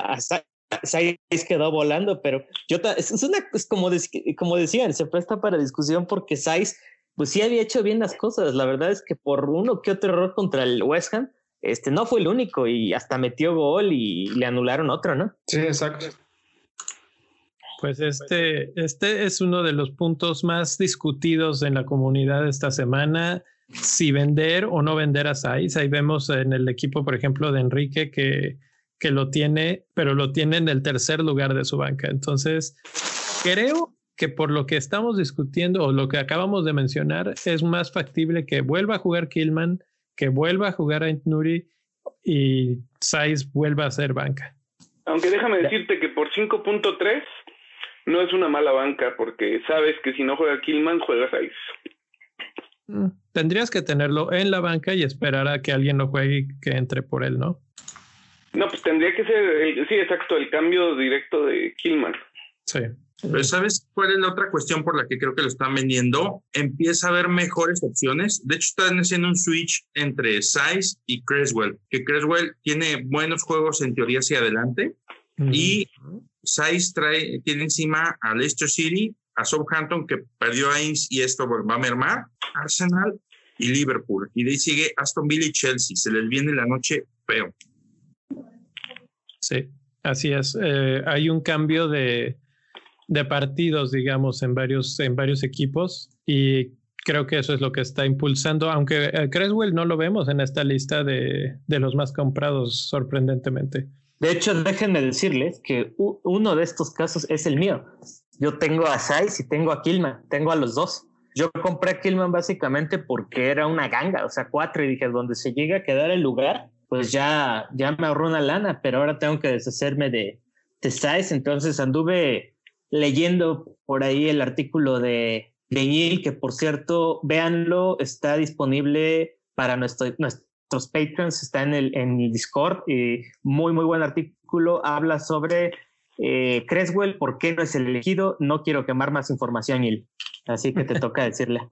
sí. Eh, quedó volando, pero yo es, una, es como, de, como decían, se presta para discusión porque Saiz, pues sí había hecho bien las cosas. La verdad es que por uno que otro error contra el West Ham, este no fue el único y hasta metió gol y le anularon otro, ¿no? Sí, exacto. Pues este, este es uno de los puntos más discutidos en la comunidad esta semana si vender o no vender a Saiz. Ahí vemos en el equipo, por ejemplo, de Enrique que, que lo tiene, pero lo tiene en el tercer lugar de su banca. Entonces, creo que por lo que estamos discutiendo o lo que acabamos de mencionar, es más factible que vuelva a jugar Killman, que vuelva a jugar a Nuri y Saiz vuelva a ser banca. Aunque déjame decirte que por 5.3 no es una mala banca, porque sabes que si no juega Killman, juega Saiz. Tendrías que tenerlo en la banca y esperar a que alguien lo juegue y que entre por él, ¿no? No, pues tendría que ser, el, sí, exacto, el cambio directo de Killman. Sí. Pero ¿sabes cuál es la otra cuestión por la que creo que lo están vendiendo? Empieza a haber mejores opciones. De hecho, están haciendo un switch entre Size y Creswell, que Creswell tiene buenos juegos en teoría hacia adelante uh -huh. y Size trae, tiene encima a Leicester City, a Southampton que perdió a Ains y esto va a mermar, Arsenal y Liverpool. Y de ahí sigue Aston Villa y Chelsea. Se les viene la noche feo. Sí, así es. Eh, hay un cambio de, de, partidos, digamos, en varios, en varios equipos y creo que eso es lo que está impulsando, aunque eh, Creswell no lo vemos en esta lista de, de los más comprados, sorprendentemente. De hecho, déjenme decirles que uno de estos casos es el mío. Yo tengo a Saiz y tengo a Killman, tengo a los dos. Yo compré a Killman básicamente porque era una ganga, o sea, cuatro, y dije, donde se llega a quedar el lugar, pues ya, ya me ahorró una lana, pero ahora tengo que deshacerme de, de Saiz. Entonces anduve leyendo por ahí el artículo de, Neil, que por cierto, véanlo, está disponible para nuestro, nuestros patrons, está en el, en el Discord, y muy, muy buen artículo, habla sobre eh, Creswell, ¿por qué no es el elegido? No quiero quemar más información, Neil. Así que te *laughs* toca decirle.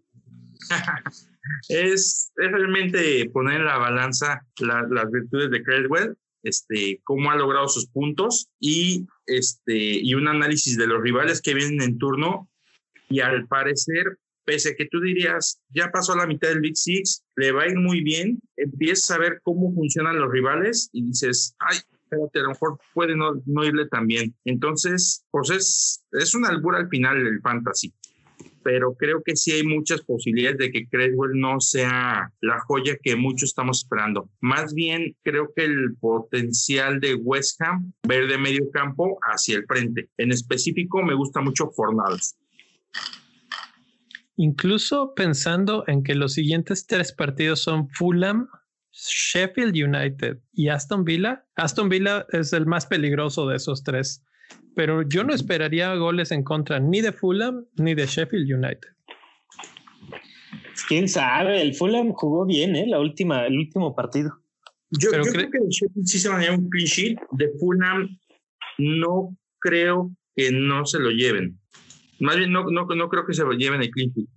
es, es, realmente poner en la balanza la, las virtudes de Creswell, este, cómo ha logrado sus puntos y, este, y un análisis de los rivales que vienen en turno. Y al parecer, pese a que tú dirías, ya pasó la mitad del Big Six, le va a ir muy bien, empiezas a ver cómo funcionan los rivales y dices, ay, espérate, a lo mejor puede no, no irle tan bien. Entonces, pues es, es una albura al final del fantasy pero creo que sí hay muchas posibilidades de que Creswell no sea la joya que muchos estamos esperando. Más bien, creo que el potencial de West Ham ver de medio campo hacia el frente. En específico, me gusta mucho Fornals. Incluso pensando en que los siguientes tres partidos son Fulham, Sheffield United y Aston Villa. Aston Villa es el más peligroso de esos tres pero yo no esperaría goles en contra ni de Fulham ni de Sheffield United. Quién sabe, el Fulham jugó bien, ¿eh? La última, el último partido. Yo, yo creo que de Sheffield sí se va a llevar un clean sheet. De Fulham no creo que no se lo lleven. Más bien, no, no, no creo que se lo lleven el clean sheet.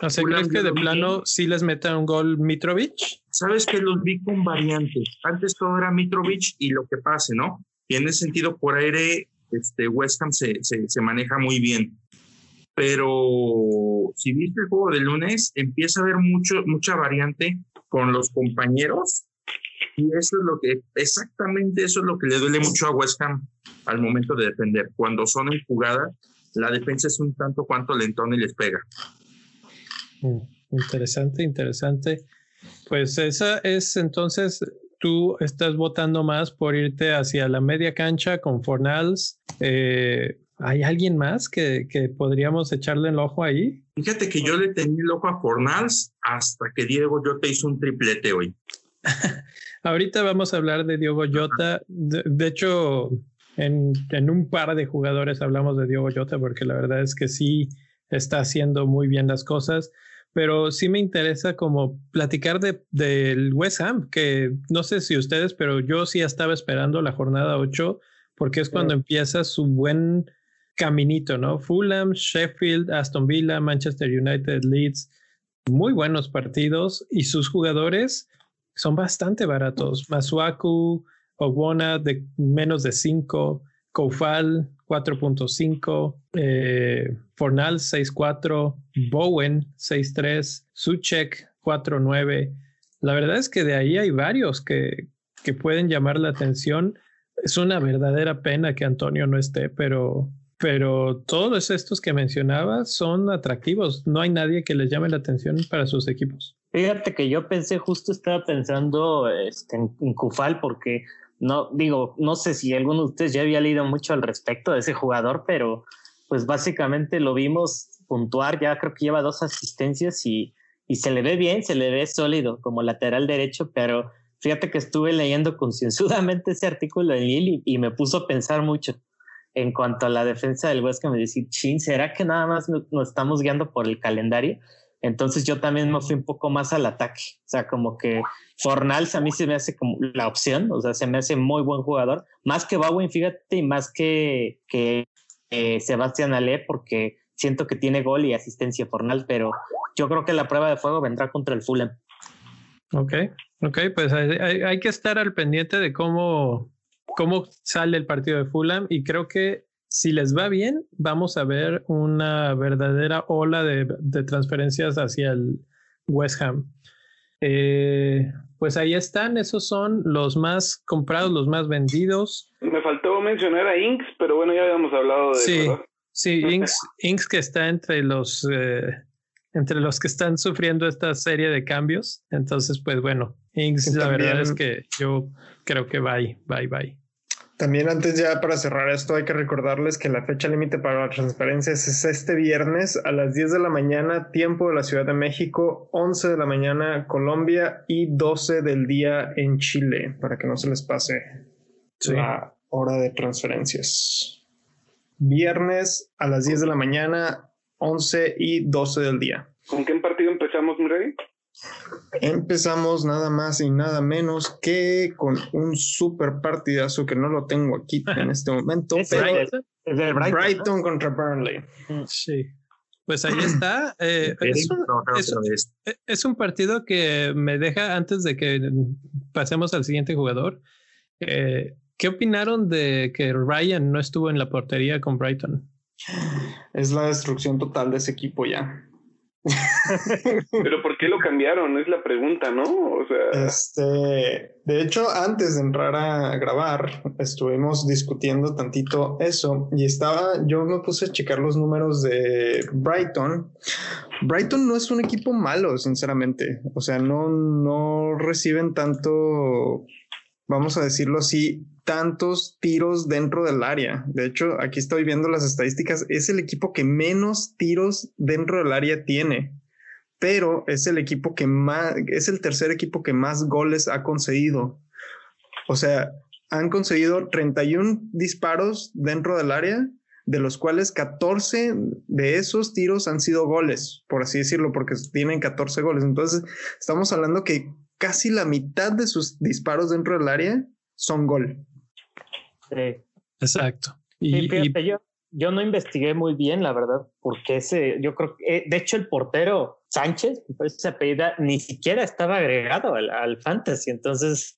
O sea, ¿crees que de plano sí les meta un gol Mitrovic? Sabes que los vi con variantes. Antes todo era Mitrovic y lo que pase, ¿no? Y sentido, por aire, este, West Ham se, se, se maneja muy bien. Pero si viste el juego de lunes, empieza a haber mucho, mucha variante con los compañeros. Y eso es lo que, exactamente eso es lo que le duele mucho a West Ham al momento de defender. Cuando son en jugada, la defensa es un tanto cuanto lentón y les pega. Mm, interesante, interesante. Pues esa es entonces, tú estás votando más por irte hacia la media cancha con Fornals. Eh, ¿Hay alguien más que, que, podríamos echarle el ojo ahí? Fíjate que yo le tenía el ojo a Fornals hasta que Diego Jota hizo un triplete hoy. *laughs* Ahorita vamos a hablar de Diego Jota. De, de hecho, en, en, un par de jugadores hablamos de Diego Jota porque la verdad es que sí está haciendo muy bien las cosas pero sí me interesa como platicar del de, West Ham, que no sé si ustedes, pero yo sí estaba esperando la jornada 8 porque es cuando empieza su buen caminito, ¿no? Fulham, Sheffield, Aston Villa, Manchester United, Leeds, muy buenos partidos y sus jugadores son bastante baratos. Masuaku, Ogbona de menos de 5, Koufal 4.5, eh, Fornal 6.4, Bowen 6.3, Suchek 4.9. La verdad es que de ahí hay varios que, que pueden llamar la atención. Es una verdadera pena que Antonio no esté, pero, pero todos estos que mencionaba son atractivos. No hay nadie que les llame la atención para sus equipos. Fíjate que yo pensé, justo estaba pensando este, en, en Kufal, porque no digo, no sé si alguno de ustedes ya había leído mucho al respecto de ese jugador, pero pues básicamente lo vimos puntuar, ya creo que lleva dos asistencias y, y se le ve bien, se le ve sólido como lateral derecho, pero fíjate que estuve leyendo concienzudamente ese artículo de Lili y, me puso a pensar mucho en cuanto a la defensa del que me decía, chin, ¿será que nada más nos estamos guiando por el calendario? Entonces yo también me fui un poco más al ataque. O sea, como que Fornals a mí se me hace como la opción, o sea, se me hace muy buen jugador, más que Bowen, fíjate, y más que, eh, Sebastián Ale, porque siento que tiene gol y asistencia Fornals, pero yo creo que la prueba de fuego vendrá contra el Fulham. Ok, ok, pues hay, hay, hay que estar al pendiente de cómo, cómo sale el partido de Fulham y creo que si les va bien, vamos a ver una verdadera ola de, de transferencias hacia el West Ham. Eh, pues ahí están, esos son los más comprados, los más vendidos. Me faltó mencionar a Inks, pero bueno, ya habíamos hablado de sí, eso. Sí, *laughs* Inks, Inks que está entre los eh, entre los que están sufriendo esta serie de cambios. Entonces, pues bueno, Inks, la verdad es que yo creo que bye, bye, bye. También antes ya para cerrar esto hay que recordarles que la fecha límite para las transferencias es este viernes a las 10 de la mañana, tiempo de la Ciudad de México, 11 de la mañana Colombia y 12 del día en Chile, para que no se les pase sí. la hora de transferencias. Viernes a las 10 de la mañana, 11 y 12 del día. ¿Con qué partido empezamos, Mireille? Empezamos nada más y nada menos que con un super partidazo que no lo tengo aquí *laughs* en este momento, Es pero Brighton, es del Brighton, Brighton contra Burnley. Sí. Pues ahí *clears throat* está. Eh, es, un, es, es, un, partido que me deja antes de que pasemos al siguiente jugador. Eh, ¿Qué opinaron de que Ryan no estuvo en la portería con Brighton? Es la destrucción total de ese equipo ya. Pero ¿por qué lo cambiaron? Es la pregunta, ¿no? O sea... Este, de hecho, antes de entrar a grabar, estuvimos discutiendo tantito eso y estaba, yo me puse a checar los números de Brighton. Brighton no es un equipo malo, sinceramente. O sea, no, no reciben tanto, vamos a decirlo así, tantos tiros dentro del área. De hecho, aquí estoy viendo las estadísticas. Es el equipo que menos tiros dentro del área tiene, pero es el equipo que más, es el tercer equipo que más goles ha concedido. O sea, han conseguido 31 disparos dentro del área, de los cuales 14 de esos tiros han sido goles, por así decirlo, porque tienen 14 goles. Entonces, estamos hablando que casi la mitad de sus disparos dentro del área son gol. Sí. Exacto. Y, sí, fíjate, y... Yo, yo no investigué muy bien, la verdad, porque ese, yo creo que, eh, de hecho, el portero Sánchez, esa apellida, ni siquiera estaba agregado al, al fantasy, entonces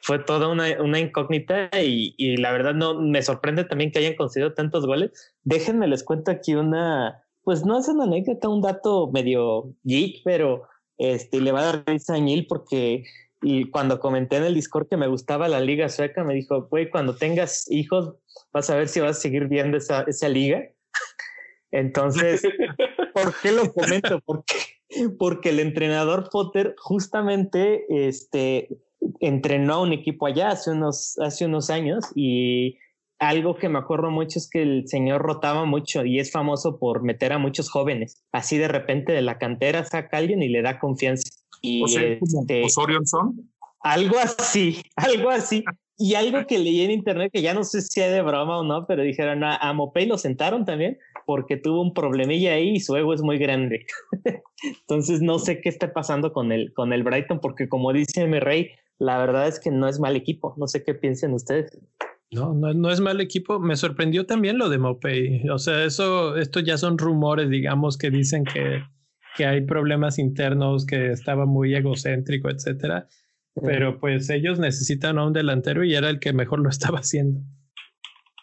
fue toda una, una incógnita y, y, la verdad no me sorprende también que hayan conseguido tantos goles. Déjenme les cuento aquí una, pues no es una anécdota, un dato medio geek, pero este, le va a dar risa a Neil porque y cuando comenté en el Discord que me gustaba la liga sueca, me dijo, güey, cuando tengas hijos, vas a ver si vas a seguir viendo esa, esa liga. *laughs* Entonces, *laughs* ¿por qué lo comento? Porque, porque el entrenador Potter justamente este, entrenó a un equipo allá hace unos, hace unos años y algo que me acuerdo mucho es que el señor rotaba mucho y es famoso por meter a muchos jóvenes. Así de repente de la cantera saca a alguien y le da confianza. Y o sea, este, Osorio son. Algo así, *laughs* algo así. Y algo que leí en internet que ya no sé si es de broma o no, pero dijeron a, a Mopey lo sentaron también porque tuvo un problemilla ahí y su ego es muy grande. *laughs* Entonces no sé qué está pasando con el, con el Brighton, porque como dice mi rey, la verdad es que no es mal equipo. No sé qué piensen ustedes. No, no, no, es mal equipo. Me sorprendió también lo de Mopey. O sea, eso, esto ya son rumores, digamos, que dicen que, que hay problemas internos, que estaba muy egocéntrico, etcétera. Pero pues ellos necesitan a un delantero y era el que mejor lo *laughs* estaba haciendo.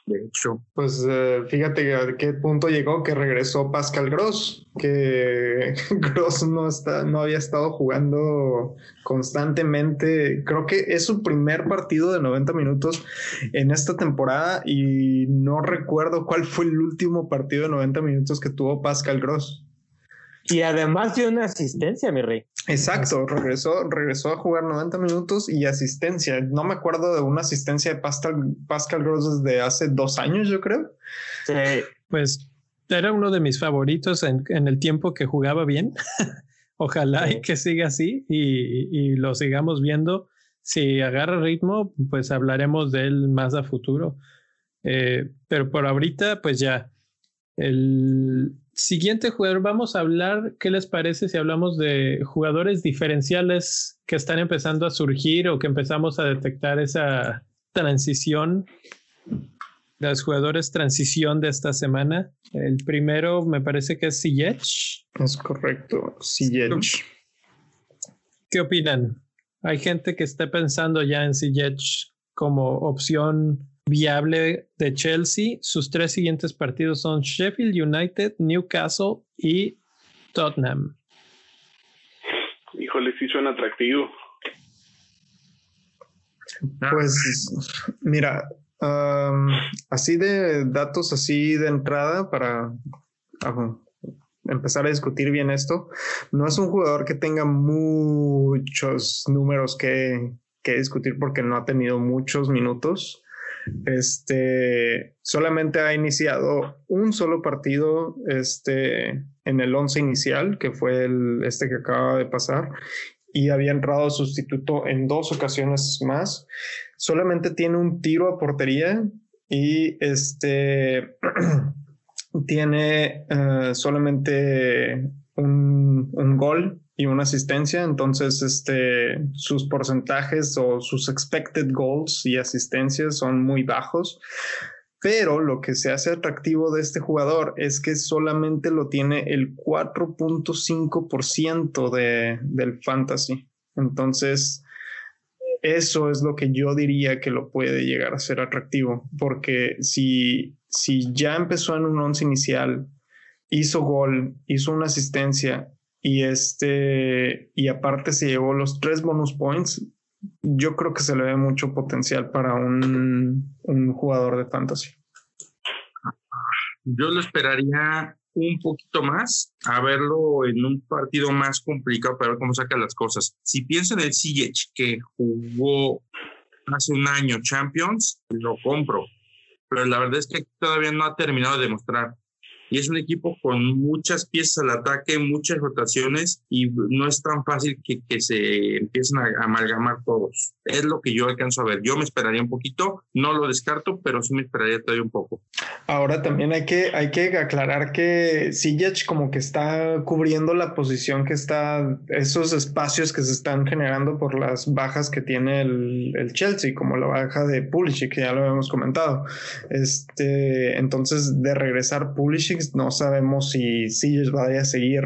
De hecho. Pues eh, fíjate a qué punto llegó que regresó Pascal Gross, que *laughs* Gross no, está, no había estado jugando constantemente. Creo que es su primer partido de 90 minutos en esta temporada y no recuerdo cuál fue el último partido de 90 minutos que tuvo Pascal Gross. Y además dio una asistencia, mi rey. Exacto, regresó, regresó a jugar 90 minutos y asistencia. No me acuerdo de una asistencia de Pascal, Pascal Gross desde hace dos años, yo creo. Sí. Pues era uno de mis favoritos en, en el tiempo que jugaba bien. *laughs* Ojalá sí. y que siga así y, y, lo sigamos viendo. Si agarra ritmo, pues hablaremos de él más a futuro. Eh, pero por ahorita, pues ya. El, siguiente jugador, vamos a hablar, ¿qué les parece si hablamos de jugadores diferenciales que están empezando a surgir o que empezamos a detectar esa transición? Los jugadores transición de esta semana. El primero me parece que es Ziyech. Es correcto, Ziyech. ¿Qué opinan? Hay gente que está pensando ya en Ziyech como opción viable de Chelsea. Sus tres siguientes partidos son Sheffield United, Newcastle y Tottenham. Híjole, sí suena atractivo. Pues mira, um, así de datos, así de entrada para uh, empezar a discutir bien esto, no es un jugador que tenga muchos números que, que discutir porque no ha tenido muchos minutos. Este solamente ha iniciado un solo partido este, en el 11 inicial, que fue este que acaba de pasar, y había entrado sustituto en dos ocasiones más. Solamente tiene un tiro a portería y este *clears throat* tiene uh, solamente un, un gol y una asistencia. Entonces, este, sus porcentajes o sus expected goals y asistencias son muy bajos. Pero lo que se hace atractivo de este jugador es que solamente lo tiene el 4.5% de, del fantasy. Entonces, eso es lo que yo diría que lo puede llegar a ser atractivo. Porque si, si ya empezó en un once inicial, hizo gol, hizo una asistencia y este, y aparte se llevó los tres bonus points. Yo creo que se le ve mucho potencial para un, un jugador de fantasy. Yo lo esperaría un poquito más a verlo en un partido más complicado para ver cómo saca las cosas. Si pienso en el CH que jugó hace un año Champions, lo compro. Pero la verdad es que todavía no ha terminado de demostrar. Y es un equipo con muchas piezas al ataque, muchas rotaciones y no es tan fácil que, que se empiecen a amalgamar todos. Es lo que yo alcanzo a ver. Yo me esperaría un poquito, no lo descarto, pero sí me esperaría todavía un poco. Ahora también hay que, hay que aclarar que Sijic como que está cubriendo la posición que está, esos espacios que se están generando por las bajas que tiene el, el Chelsea, como la baja de Pulisic, que ya lo habíamos comentado. Este, entonces, de regresar Pulisic, no sabemos si Sijic vaya a seguir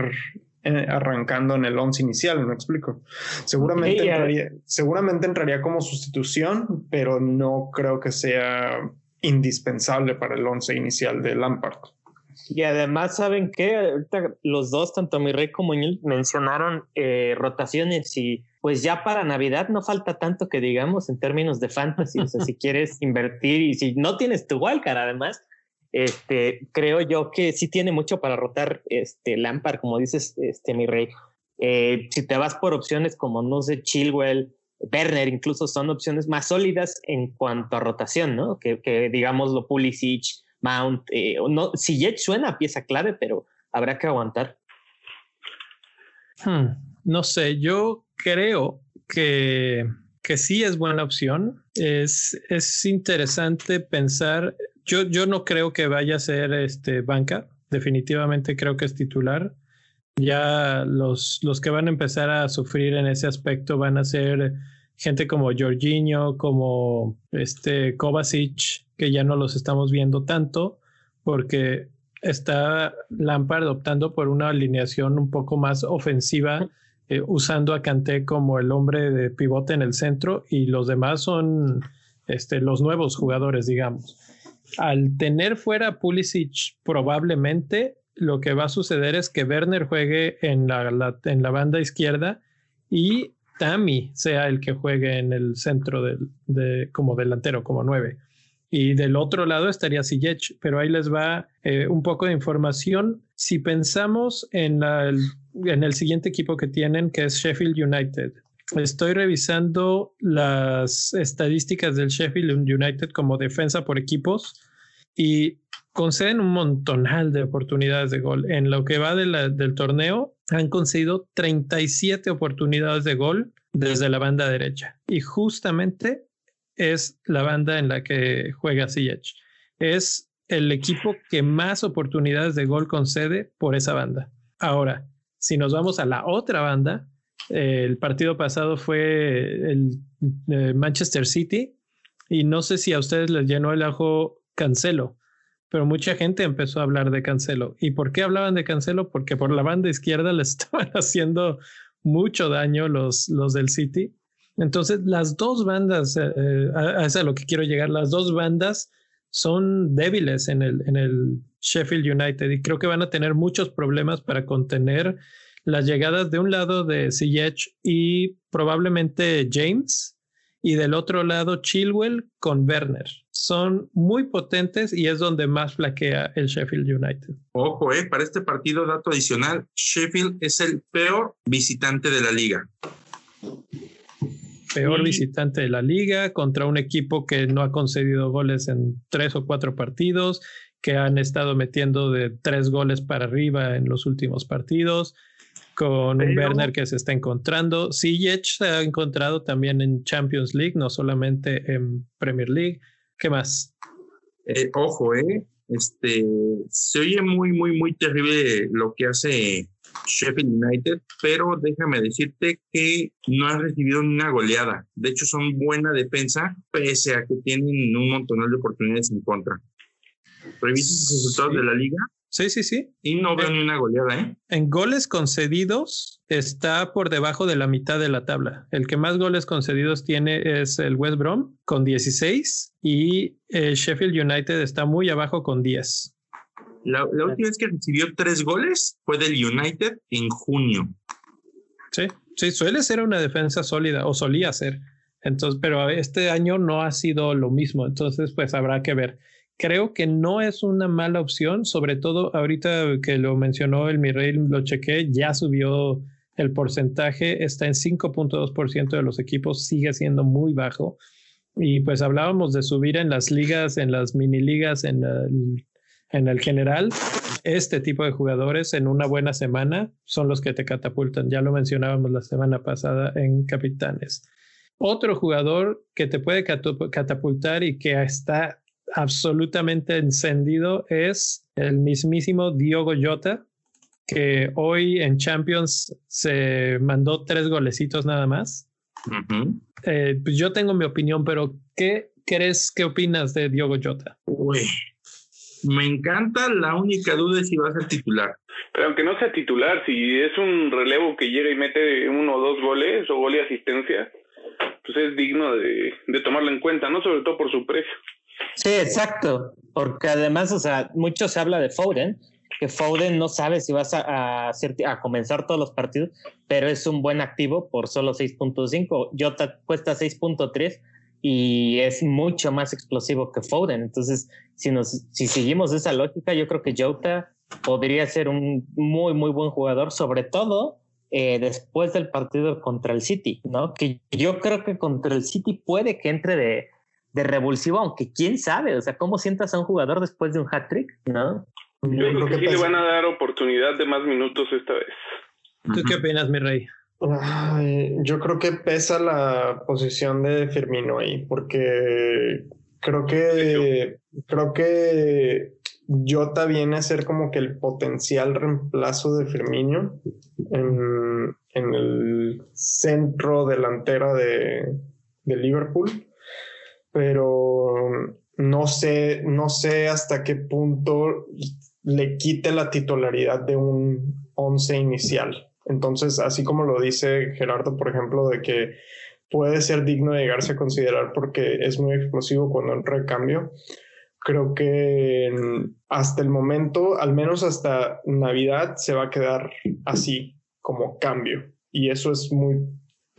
eh, arrancando en el once inicial, me explico. Seguramente, entraría, seguramente entraría como sustitución, pero no creo que sea indispensable para el once inicial de Lampard. Y además, ¿saben qué? Ahorita los dos, tanto mi rey como él, mencionaron eh, rotaciones y pues ya para Navidad no falta tanto que digamos en términos de fantasy. o sea, si *laughs* quieres invertir y si no tienes tu wildcard además, este, creo yo que sí tiene mucho para rotar este Lampard, como dices, este, mi rey. Eh, si te vas por opciones como, no sé, Chilwell, Werner, incluso son opciones más sólidas en cuanto a rotación, ¿no? Que, que digamos lo Pulisic, Mount, eh, no, si Jet suena pieza clave, pero habrá que aguantar. Hmm, no sé, yo creo que, que sí es buena opción. Es, es interesante pensar yo, yo no creo que vaya a ser este banca. Definitivamente creo que es titular. Ya los, los que van a empezar a sufrir en ese aspecto van a ser gente como Jorginho, como este Kovacic, que ya no los estamos viendo tanto, porque está Lampard optando por una alineación un poco más ofensiva, eh, usando a Kanté como el hombre de pivote en el centro y los demás son este, los nuevos jugadores, digamos al tener fuera Pulisic, probablemente lo que va a suceder es que Werner juegue en la, en la banda izquierda y Tammy sea el que juegue en el centro de, como delantero, como nueve. Y del otro lado estaría Ziyech, pero ahí les va eh, un poco de información. Si pensamos en, en el siguiente equipo que tienen, que es Sheffield United, estoy revisando las estadísticas del Sheffield United como defensa por equipos y conceden un montonal de oportunidades de gol. En lo que va del torneo, han concedido 37 oportunidades de gol desde la banda derecha. Y justamente es la banda en la que juega Ziyech. Es el equipo que más oportunidades de gol concede por esa banda. Ahora, si nos vamos a la otra banda, el partido pasado fue el, eh, Manchester City y no sé si a ustedes les llenó el ajo Cancelo, pero mucha gente empezó a hablar de Cancelo. ¿Y por qué hablaban de Cancelo? Porque por la banda izquierda *laughs* le estaban haciendo mucho daño los, los del City. Entonces, las dos bandas, eh, eh, a, eso es a lo que quiero llegar, las dos bandas son débiles en el, en el Sheffield United y creo que van a tener muchos problemas para contener las llegadas de un lado de Ziyech y probablemente James y del otro lado Chilwell con Werner. Son muy potentes y es donde más flaquea el Sheffield United. Ojo, eh, para este partido, dato adicional, Sheffield es el peor visitante de la liga. Peor visitante de la liga contra un equipo que no ha concedido goles en tres o cuatro partidos, que han estado metiendo de tres goles para arriba en los últimos partidos con un Werner que se está encontrando. Ziyech se ha encontrado también en Champions League, no solamente en Premier League. ¿Qué más? Eh, ojo, eh, este, se oye muy, muy, muy terrible lo que hace Sheffield United, pero déjame decirte que no han recibido ni una goleada. De hecho, son buena defensa, pese a que tienen un montón de oportunidades en contra. ¿Revisas los resultados de la liga? Sí, sí, sí. Y no veo ni una goleada, ¿eh? En goles concedidos está por debajo de la mitad de la tabla. El que más goles concedidos tiene es el West Brom con 16 y el Sheffield United está muy abajo con 10. La, última vez que recibió tres goles fue del United en junio. Sí, sí, suele ser una defensa sólida o solía ser. Entonces, pero este año no ha sido lo mismo. Entonces, pues habrá que ver creo que no es una mala opción, sobre todo ahorita que lo mencionó el Mirrey, lo chequé, ya subió el porcentaje, está en 5.2% de los equipos, sigue siendo muy bajo. Y pues hablábamos de subir en las ligas, en las mini ligas, en en el general, este tipo de jugadores en una buena semana son los que te catapultan. Ya lo mencionábamos la semana pasada en Capitanes. Otro jugador que te puede catapultar y que está absolutamente encendido es el mismísimo Diogo Jota, que hoy en Champions se mandó tres golecitos nada más. Eh, pues yo tengo mi opinión, pero ¿qué crees, qué opinas de Diogo Jota? Uy, me encanta, la única duda es si va a ser titular. Pero aunque no sea titular, si es un relevo que llega y mete uno o dos goles o gol y asistencia, pues es digno de, de tomarlo en cuenta, ¿no? Sobre todo por su precio. Sí, exacto, porque además, o sea, mucho se habla de Foden, que Foden no sabe si vas a, hacer, a comenzar todos los partidos, pero es un buen activo por solo 6.5. Jota cuesta 6.3 y es mucho más explosivo que Foden. Entonces, si, nos, si seguimos esa lógica, yo creo que Jota podría ser un muy, muy buen jugador, sobre todo eh, después del partido contra el City, ¿no? Que yo creo que contra el City puede que entre de, de revulsivo, aunque quién sabe, o sea, ¿cómo sientas a un jugador después de un hat-trick, ¿no? Yo, creo que, sí le van a dar oportunidad de más minutos esta vez. ¿Tú qué opinas, mi rey? yo creo que pesa la posición de Firmino ahí, porque creo que creo que Jota viene a ser como que el potencial reemplazo de Firmino en, en el centro delantero de, de Liverpool, pero no sé, no sé hasta qué punto le quite la titularidad de un once inicial. Entonces, así como lo dice Gerardo, por ejemplo, de que puede ser digno de llegarse a considerar porque es muy explosivo cuando entra el cambio, creo que hasta el momento, al menos hasta Navidad, se va a quedar así como cambio. Y eso es muy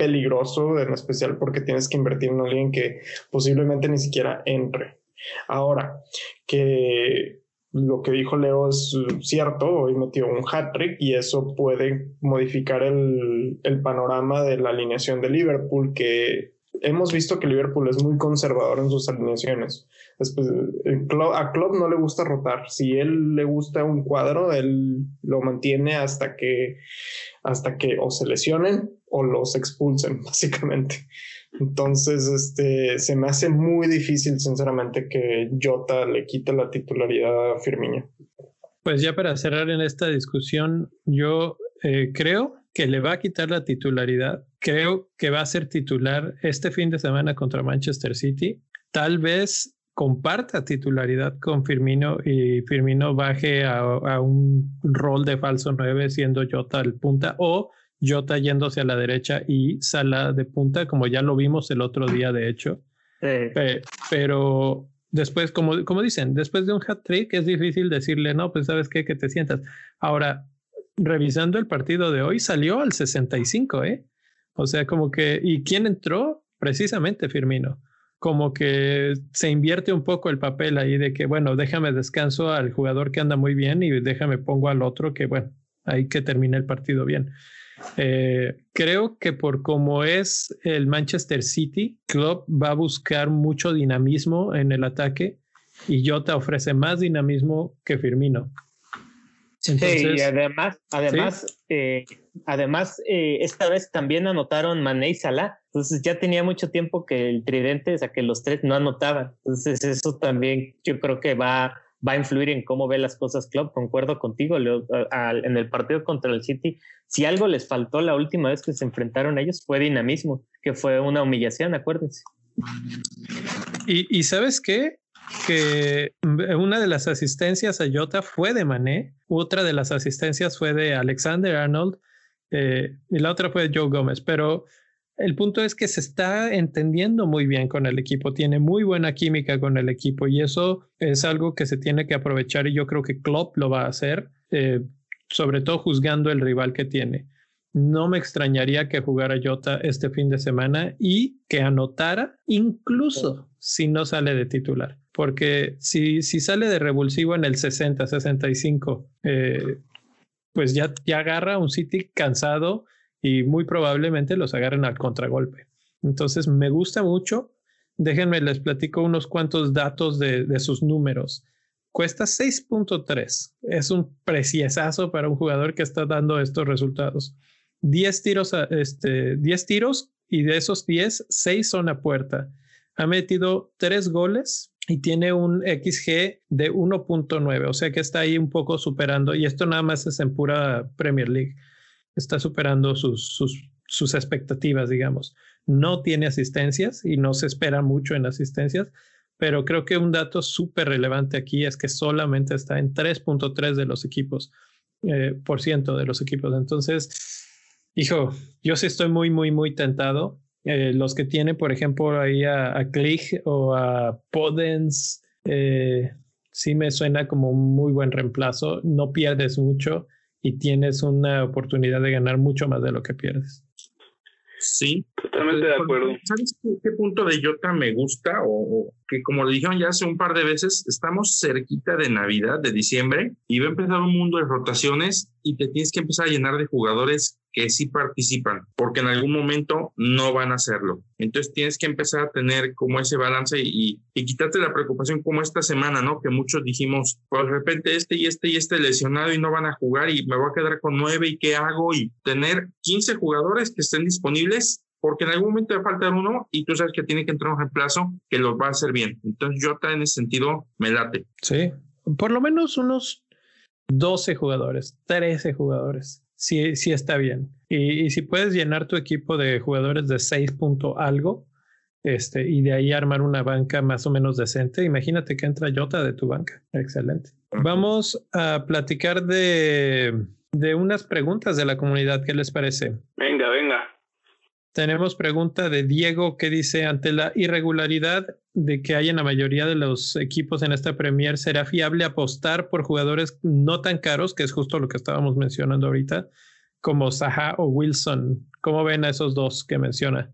peligroso, en especial porque tienes que invertir en alguien que posiblemente ni siquiera entre. Ahora, que lo que dijo Leo es cierto, hoy metió un hat-trick y eso puede modificar el, panorama de la alineación de Liverpool, que hemos visto que Liverpool es muy conservador en sus alineaciones. Después, a Klopp no le gusta rotar. Si él le gusta un cuadro, él lo mantiene hasta que, hasta que o se lesionen o los expulsen, *laughs* básicamente. Entonces, este, se me hace muy difícil, sinceramente, que Jota le quite la titularidad a Firmino. Pues ya para cerrar en esta discusión, yo eh, creo que le va a quitar la titularidad. Creo que va a ser titular este fin de semana contra Manchester City. Tal vez comparta titularidad con Firmino y Firmino baje a, a un rol de falso 9 siendo Jota el punta o Jota yéndose a la derecha y Sala de punta, como ya lo vimos el otro día, de hecho. pero después, como, como dicen, después de un hat trick es difícil decirle, no, pues sabes qué, que te sientas. Ahora, revisando el partido de hoy, salió al 65, ¿eh? O sea, como que, ¿y quién entró? Precisamente Firmino. Como que se invierte un poco el papel ahí de que, bueno, déjame descanso al jugador que anda muy bien y déjame pongo al otro que, bueno, hay que termine el partido bien. Eh, creo que por cómo es el Manchester City, Klopp va a buscar mucho dinamismo en el ataque y Jota ofrece más dinamismo que Firmino. sí, y además, además, eh, además eh, esta vez también anotaron Mané y Salah. Entonces ya tenía mucho tiempo que el tridente, o sea, que los tres no anotaban. Entonces eso también yo creo que va va a influir en cómo ve las cosas Club. Concuerdo contigo, en el partido contra el City, si algo les faltó la última vez que se enfrentaron ellos fue dinamismo, que fue una humillación, acuérdense. Y, sabes qué? Que una de las asistencias a Jota fue de Mané, otra de las asistencias fue de Alexander Arnold eh, y la otra fue de Joe Gómez, pero el punto es que se está entendiendo muy bien con el equipo, tiene muy buena química con el equipo y eso es algo que se tiene que aprovechar y yo creo que Klopp lo va a hacer, eh, sobre todo juzgando el rival que tiene. No me extrañaría que jugara Jota este fin de semana y que anotara incluso si no sale de titular. Porque si, si sale de revulsivo en el 60, 65, eh, pues ya, ya agarra un City cansado y muy probablemente los agarren al contragolpe. Entonces me gusta mucho. Déjenme les platico unos cuantos datos de, sus números. cuesta 6.3. Es un preciosazo para un jugador que está dando estos resultados. 10 tiros, este, 10 tiros y de esos 10, 6 son a puerta. Ha metido 3 goles y tiene un XG de 1.9, o sea que está ahí un poco superando, y esto nada más es en pura Premier League, está superando sus, sus, expectativas, digamos. No tiene asistencias y no se espera mucho en asistencias, pero creo que un dato súper relevante aquí es que solamente está en 3.3 de los equipos, eh, por ciento de los equipos. Entonces, hijo, yo sí estoy muy, muy, muy tentado. Eh, los que tienen, por ejemplo, ahí a, a o a Podens, eh, sí me suena como un muy buen reemplazo. No pierdes mucho y tienes una oportunidad de ganar mucho más de lo que pierdes. Sí. Totalmente de acuerdo. ¿Sabes qué, punto de Jota me gusta? O, que como le dijeron ya hace un par de veces, estamos cerquita de Navidad, de diciembre, y va a empezar un mundo de rotaciones y te tienes que empezar a llenar de jugadores que sí participan, porque en algún momento no van a hacerlo. Entonces tienes que empezar a tener como ese balance y, y, quitarte la preocupación como esta semana, ¿no? Que muchos dijimos, pues de repente este y este y este lesionado y no van a jugar y me voy a quedar con nueve y qué hago y tener 15 jugadores que estén disponibles porque en algún momento va a faltar uno y tú sabes que tiene que entrar un reemplazo que los va a hacer bien. Entonces yo en ese sentido me late. Sí, por lo menos unos 12 jugadores, 13 jugadores sí, sí está bien. Y, y, si puedes llenar tu equipo de jugadores de 6 punto algo, este, y de ahí armar una banca más o menos decente, imagínate que entra Jota de tu banca. Excelente. Vamos a platicar de, de unas preguntas de la comunidad. ¿Qué les parece? Venga, venga. Tenemos pregunta de Diego que dice, ante la irregularidad de que hay en la mayoría de los equipos en esta Premier, ¿será fiable apostar por jugadores no tan caros, que es justo lo que estábamos mencionando ahorita, como Zaha o Wilson? ¿Cómo ven a esos dos que menciona?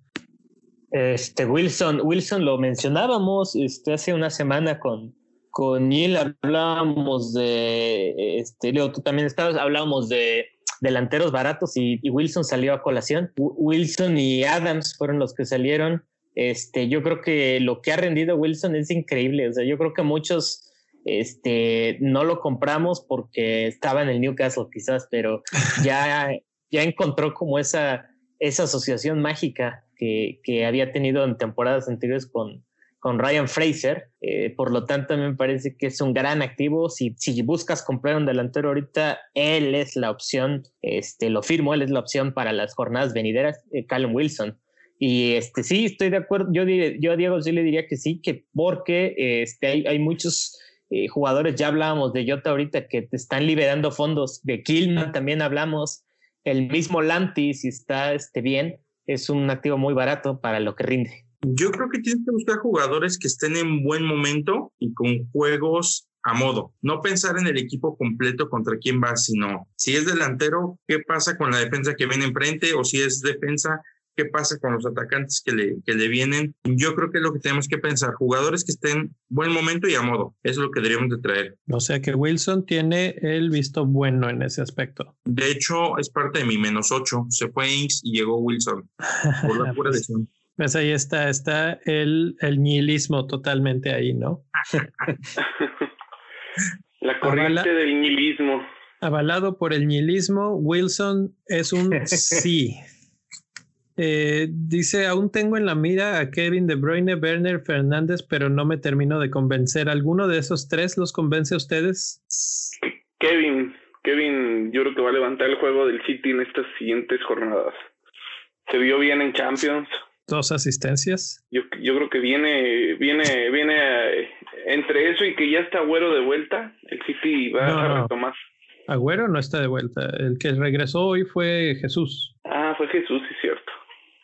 Este Wilson, Wilson lo mencionábamos este, hace una semana con, con Neil, hablábamos de, este, Leo, tú también estabas, hablábamos de delanteros baratos y, Wilson salió a colación. Wilson y Adams fueron los que salieron. Este, yo creo que lo que ha rendido Wilson es increíble. O sea, yo creo que muchos este, no lo compramos porque estaba en el Newcastle quizás, pero *laughs* ya, ya encontró como esa, esa asociación mágica que, que había tenido en temporadas anteriores con, con Ryan Fraser. Eh, por lo tanto, me parece que es un gran activo. Si, buscas comprar un delantero ahorita, él es la opción, este, lo firmo, él es la opción para las jornadas venideras, eh, Callum Wilson. Y este, sí, estoy de acuerdo. Yo, yo a Diego sí le diría que sí, que porque este, hay, hay muchos eh, jugadores, ya hablábamos de Jota ahorita, que te están liberando fondos. De Kilman también hablamos. El mismo Lanti, si está este, bien, es un activo muy barato para lo que rinde. Yo creo que tienes que buscar jugadores que estén en buen momento y con juegos a modo. No pensar en el equipo completo contra quién va, sino si es delantero, qué pasa con la defensa que viene enfrente o si es defensa, qué pasa con los atacantes que le, que le vienen. Yo creo que es lo que tenemos que pensar. Jugadores que estén buen momento y a modo. Es lo que deberíamos de traer. O sea que Wilson tiene el visto bueno en ese aspecto. De hecho, es parte de mi menos ocho. Se fue Inks y llegó Wilson. Por la *laughs* pura pues, pues ahí está, está el, el nihilismo totalmente ahí, ¿no? La corriente del nihilismo. Avalado por el nihilismo, Wilson es un *laughs* sí. Eh, dice, aún tengo en la mira a Kevin De Bruyne, Werner, Fernández, pero no me termino de convencer. ¿Alguno de esos tres los convence a ustedes? Kevin, Kevin, yo creo que va a levantar el juego del City en estas siguientes jornadas. Se vio bien en Champions, dos asistencias. Yo, yo creo que viene, viene, viene eh, entre eso y que ya está Agüero de vuelta, el City va a retomar. Agüero no está de vuelta. El que regresó hoy fue Jesús. Ah, fue Jesús, sí, cierto.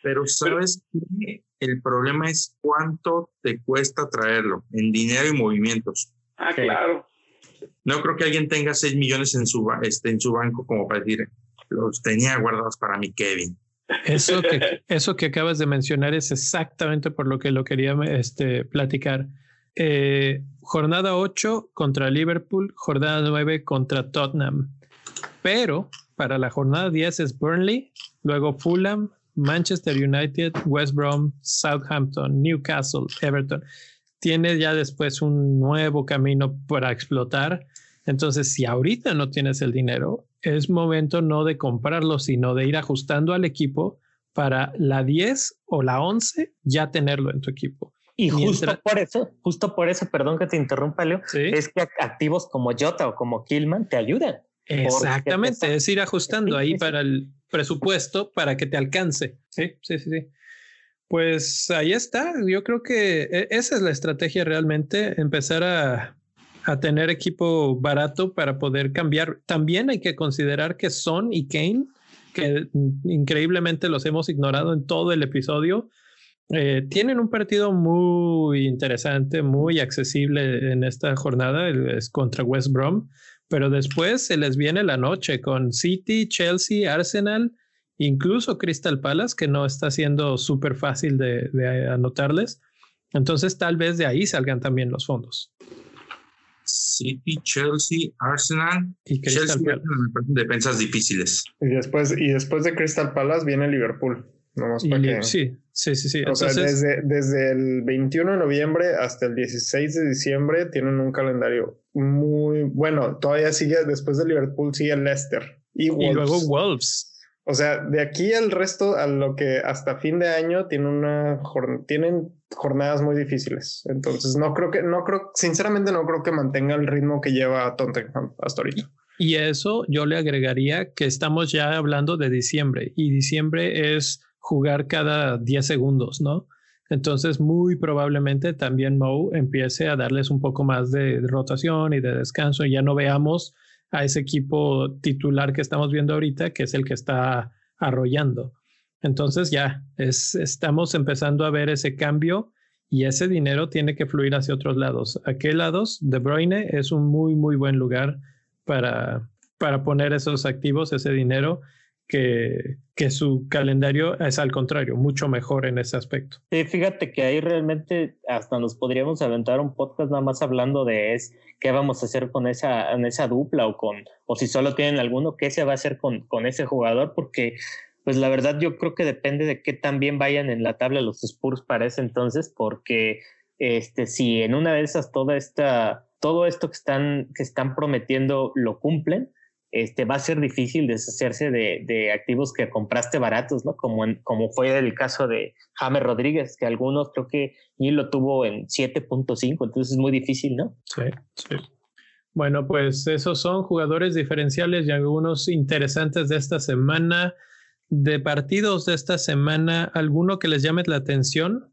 Pero sabes que el problema es cuánto te cuesta traerlo en dinero y movimientos. Ah, claro. No creo que alguien tenga 6 millones en su, este, en su banco como para decir, los tenía guardados para mi Kevin. Eso que, *laughs* eso que acabas de mencionar es exactamente por lo que lo quería este, platicar. Eh, jornada 8 contra Liverpool, jornada 9 contra Tottenham. Pero para la jornada 10 es Burnley, luego Fulham, Manchester United, West Brom, Southampton, Newcastle, Everton. tiene ya después un nuevo camino para explotar. Entonces, si ahorita no tienes el dinero, es momento no de comprarlo, sino de ir ajustando al equipo para la 10 o la 11 ya tenerlo en tu equipo. Y justo por eso, justo por eso, perdón que te interrumpa, Leo, es que activos como Jota o como Killman te ayudan. Exactamente, es ir ajustando ahí para el presupuesto para que te alcance. Sí, sí, sí, sí. Pues ahí está. Yo creo que e, esa es la estrategia realmente, empezar a, a tener equipo barato para poder cambiar. También hay que considerar que Son y Kane, que increíblemente los hemos ignorado en todo el episodio, eh, tienen un partido muy interesante, muy accesible en esta jornada, es contra West Brom, pero después se les viene la noche con City, Chelsea, Arsenal, incluso Crystal Palace, que no está siendo súper fácil de, de anotarles. Entonces tal vez de ahí salgan también los fondos. City, Chelsea, Arsenal y Crystal Palace. defensas difíciles. Y después, y después de Crystal Palace viene Liverpool. Sí, sí, sí, sí. O sea, desde, desde el 21 de noviembre hasta el 16 de diciembre tienen un calendario muy bueno. Todavía sigue, después de Liverpool sigue Leicester. Y, y luego Wolves. O sea, de aquí al resto, a lo que hasta fin de año tiene una tienen jornadas muy difíciles. Entonces, no creo que, no creo, sinceramente, no creo que mantenga el ritmo que lleva Tottenham hasta ahorita. Y eso yo le agregaría que estamos ya hablando de diciembre y diciembre es jugar cada 10 segundos, ¿no? Entonces, muy probablemente también Mo empiece a darles un poco más de rotación y de descanso. Y ya no veamos a ese equipo titular que estamos viendo ahorita, que es el que está arrollando. Entonces ya es, estamos empezando a ver ese cambio y ese dinero tiene que fluir hacia otros lados. ¿A qué lados? De Bruyne es un muy, muy buen lugar para, para poner esos activos, ese dinero que, que su calendario es al contrario, mucho mejor en ese aspecto. Sí, fíjate que ahí realmente hasta nos podríamos aventar un podcast nada más hablando de es, qué vamos a hacer con esa, en esa dupla o con, o si solo tienen alguno, qué se va a hacer con, con ese jugador, porque pues la verdad yo creo que depende de qué tan bien vayan en la tabla los Spurs para ese entonces, porque este, si en una de esas toda esta, todo esto que están, que están prometiendo lo cumplen, este, va a ser difícil deshacerse de, activos que compraste baratos, ¿no? Como, como fue el caso de James Rodríguez, que algunos creo que ni lo tuvo en 7.5, entonces es muy difícil, ¿no? Sí, sí. Bueno, pues esos son jugadores diferenciales y algunos interesantes de esta semana. De partidos de esta semana, ¿alguno que les llame la atención?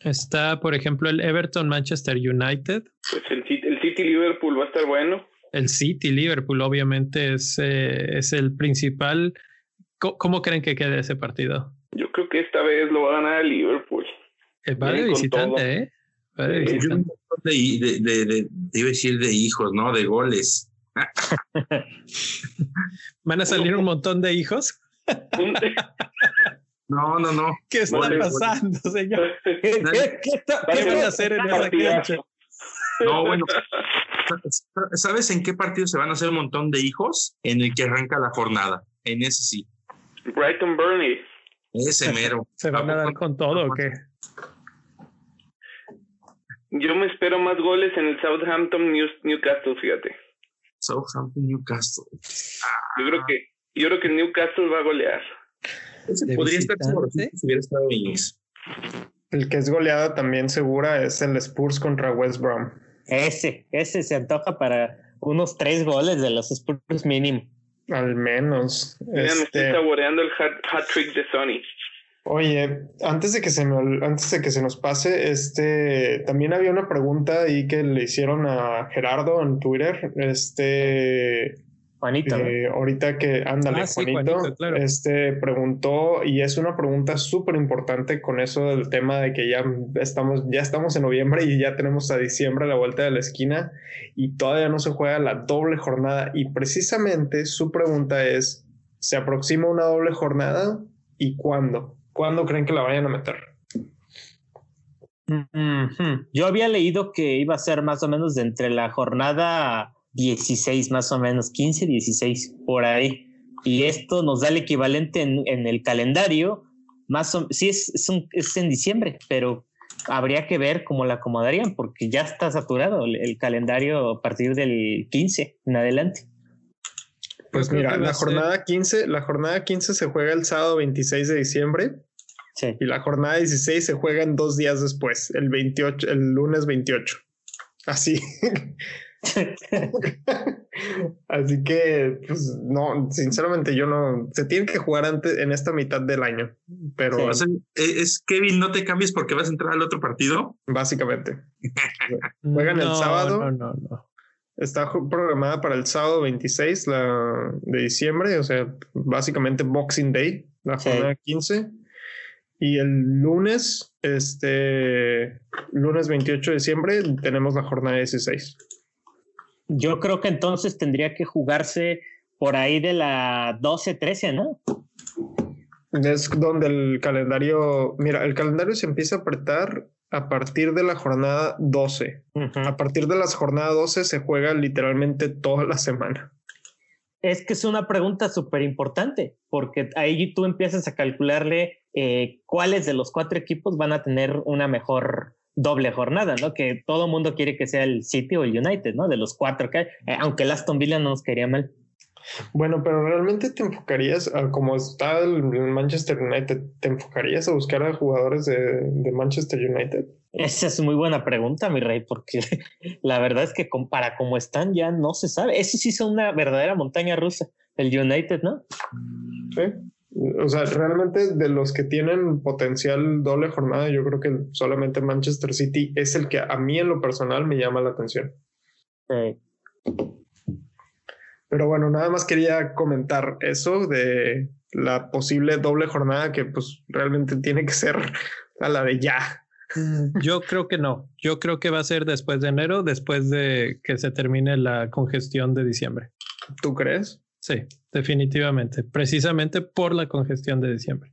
Está, por ejemplo, el Everton Manchester United. Pues el, el City Liverpool va a estar bueno el City, Liverpool, obviamente es, eh, es el principal. ¿Cómo, creen que quede ese partido? Yo creo que esta vez lo va a ganar el Liverpool. Eh, va de visitante, ¿eh? Va de visitante. De, de, de, iba a decir de hijos, ¿no? De goles. *laughs* ¿Van a salir un montón de hijos? No, no, no. ¿Qué está pasando, señor? *laughs* ¿Qué, está, ¿qué van a hacer en esa cancha? No, bueno, ¿sabes en qué partido se van a hacer un montón de hijos? En el que arranca la jornada. En ese sí. Brighton Burnley. Ese mero. *laughs* ¿Se van a dar con todo o qué? Yo me espero más goles en el Southampton Newcastle, fíjate. Southampton Newcastle. Yo creo que yo creo que Newcastle va a golear. podría estar seguro si hubiera estado El que es goleada también segura es el Spurs contra West Brom. Ese, ese se antoja para unos tres goles de los Spurs mínimo. Al menos. Mira, me estoy este, saboreando el hat, trick de Sony. Oye, antes de que se me, antes de que se nos pase, este también había una pregunta ahí que le hicieron a Gerardo en Twitter. Este Juanito. Eh, ahorita que, ándale, ah, Juanito, este preguntó, y es una pregunta súper importante con eso del tema de que ya estamos, ya estamos en noviembre y ya tenemos a diciembre a la vuelta de la esquina y todavía no se juega la doble jornada. Y precisamente su pregunta es: ¿se aproxima una doble jornada y cuándo? ¿Cuándo creen que la vayan a meter? Yo había leído que iba a ser más o menos de entre la jornada 16 más o menos, 15, 16 por ahí. Y esto nos da el equivalente en, el calendario, más o sí es, es, en diciembre, pero habría que ver cómo la acomodarían, porque ya está saturado el, el calendario a partir del 15 en adelante. Pues mira, la jornada 15, la jornada 15 se juega el sábado 26 de diciembre Sí. y la jornada 16 se juega en dos días después, el 28, el lunes 28. Así. *laughs* *laughs* Así que, pues, no, sinceramente yo no, se tiene que jugar antes en esta mitad del año, pero Sí. O sea, eh, es Kevin, no te cambies porque vas a entrar al otro partido. básicamente *laughs* Juegan el No, sábado. No, no, no. está programada para el sábado 26 la, de diciembre, o sea, básicamente Boxing Day, la Sí. jornada 15. Y el lunes, este, lunes 28 de diciembre, tenemos la jornada 16. Yo creo que entonces tendría que jugarse por ahí de la 12-13, ¿no? Es donde el calendario, mira, el calendario se empieza a apretar a partir de la jornada 12. A partir de la jornada 12 se juega literalmente toda la semana. Es que es una pregunta súper importante, porque ahí tú empiezas a calcularle eh, cuáles de los cuatro equipos van a tener una mejor doble jornada, ¿no? Que todo mundo quiere que sea el City o el United, ¿no? De los cuatro que hay, eh, aunque el Aston Villa no nos quería mal. Bueno, pero realmente te enfocarías, a como está el, Manchester United, ¿te enfocarías a buscar a jugadores de, de Manchester United? Esa es muy buena pregunta, mi rey, porque *laughs* la verdad es que para como están ya no se sabe. Ese sí son una verdadera montaña rusa, el United, ¿no? ¿Sí? O sea, realmente de los que tienen potencial doble jornada, yo creo que solamente Manchester City es el que a mí en lo personal me llama la atención. Pero bueno, nada más quería comentar eso de la posible doble jornada que pues realmente tiene que ser a la de ya. Mm, Yo creo que no. Yo creo que va a ser después de enero, después de que se termine la congestión de diciembre. ¿Tú crees? Sí, definitivamente. Precisamente por la congestión de diciembre.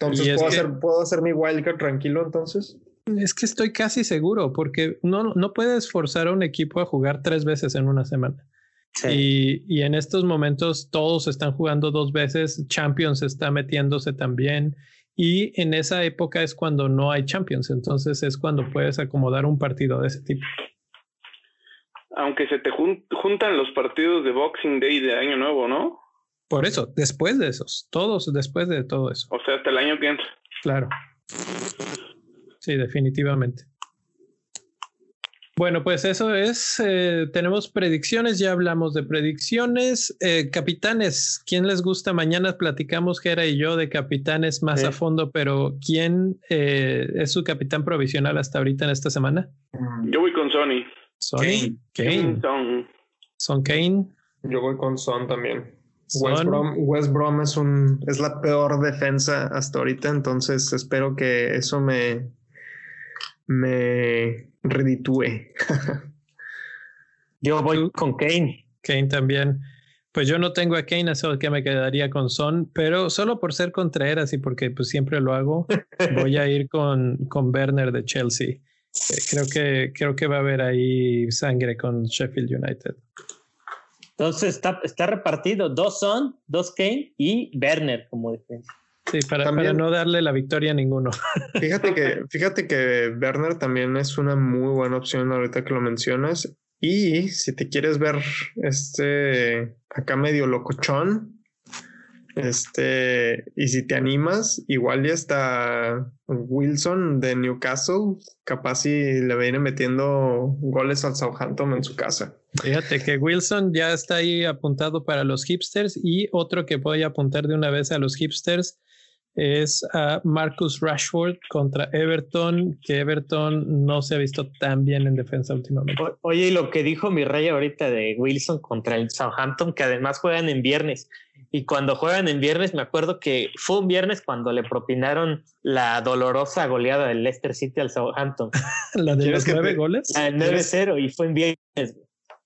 Entonces, ¿puedo, que- hacer, ¿puedo hacer mi wildcard tranquilo entonces? Es que estoy casi seguro, porque no, no puedes forzar a un equipo a jugar tres veces en una semana. Y, y en estos momentos todos están jugando dos veces, Champions está metiéndose también. Y en esa época es cuando no hay Champions, entonces es cuando puedes acomodar un partido de ese tipo. Aunque se te jun- juntan los partidos de Boxing Day de Año Nuevo, ¿no? Por eso, después de esos, todos después de todo eso, O sea, hasta el año que entra. claro. Sí, definitivamente. Bueno, pues eso es, eh, tenemos predicciones, ya hablamos de predicciones. Eh, capitanes, ¿quién les gusta? Mañana platicamos Gera y yo de capitanes más Sí. a fondo, pero ¿quién eh, es su capitán provisional hasta ahorita en esta semana? Yo voy con Sony. Sony, Kane, Son. Son Kane. Yo voy con Son también. Son. West Brom, West Brom es, un, es la peor defensa hasta ahorita, entonces espero que eso me, me reditúe. *laughs* Yo voy con Kane. Kane también. Pues yo no tengo a Kane, eso que me quedaría con Son, pero solo por ser Contreras y porque pues siempre lo hago, *laughs* voy a ir con, con Werner de Chelsea. Eh, creo que creo que va a haber ahí sangre con Sheffield United. Entonces está, está repartido. Dos Son, dos Kane y Werner como defensa. Sí, para, También- para no darle la victoria a ninguno. *laughs* Fíjate que, fíjate que Werner también es una muy buena opción ahorita que lo mencionas. Y si te quieres ver este acá medio locochón, este, y si te animas, igual ya está Wilson de Newcastle, capaz si le viene metiendo goles al Southampton en su casa. Fíjate que Wilson ya está ahí apuntado para los hipsters y otro que voy a apuntar de una vez a los hipsters es a Marcus Rashford contra Everton, que Everton no se ha visto tan bien en defensa últimamente. O- Oye, y lo que dijo mi rey ahorita de Wilson contra el Southampton, que además juegan en viernes. Y cuando juegan en viernes, me acuerdo que fue un viernes cuando le propinaron la dolorosa goleada del Leicester City al Southampton. *laughs* La de ¿Quieres los nueve goles. La del 9-0 y fue en viernes.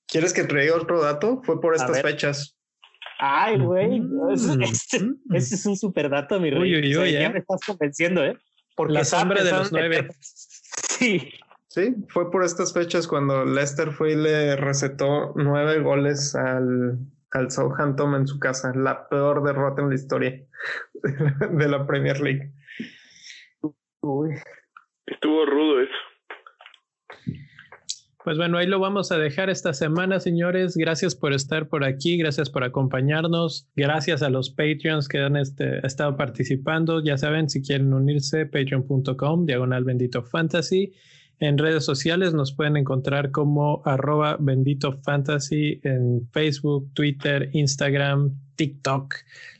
¿Quieres que traiga otro dato? Fue por estas fechas. Ay, güey. Mm. Ese, Mm. es un super dato, mi rey. Uy, uy, O sea, uy, ya eh. me estás convenciendo, ¿eh? Porque La sombra de los nueve. *laughs* Sí. Sí, fue por estas fechas cuando Leicester fue y le recetó nueve goles al, al Southampton en su casa. La peor derrota en la historia *laughs* de la Premier League. Uy. Estuvo rudo eso. Pues bueno, ahí lo vamos a dejar esta semana, señores. Gracias por estar por aquí, gracias por acompañarnos, gracias a los Patreons que han este, estado participando. Ya saben, si quieren unirse, patreon.com, diagonal bendito fantasy. En redes sociales nos pueden encontrar como arroba bendito fantasy en Facebook, Twitter, Instagram, TikTok,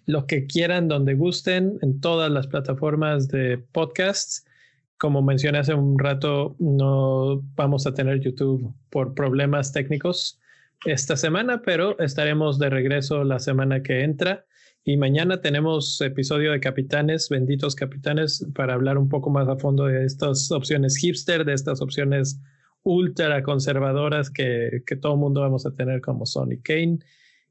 lo que quieran, donde gusten, en todas las plataformas de podcasts. Como mencioné hace un rato, no vamos a tener YouTube por problemas técnicos esta semana, pero estaremos de regreso la semana que entra. Y mañana tenemos episodio de Capitanes, benditos Capitanes, para hablar un poco más a fondo de estas opciones hipster, de estas opciones ultra conservadoras que, que todo el mundo vamos a tener como Sony Kane.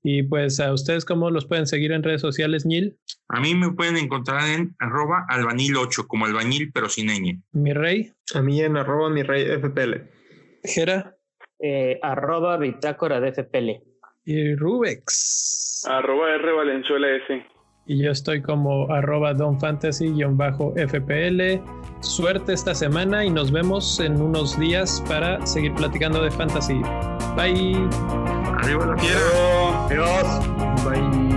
Y pues a ustedes, ¿cómo los pueden seguir en redes sociales, Neil? A mí me pueden encontrar en arroba albanil8, como albañil, pero sin ñ. Mi rey. A mí en arroba mi rey FPL. Jera. Eh, arroba bitácora de FPL. Y Rubex. Arroba R Valenzuela S. Y yo estoy como arroba donfantasy-fpl. Suerte esta semana y nos vemos en unos días para seguir platicando de fantasy. Bye. Arriba la fiera. Adiós. Bye.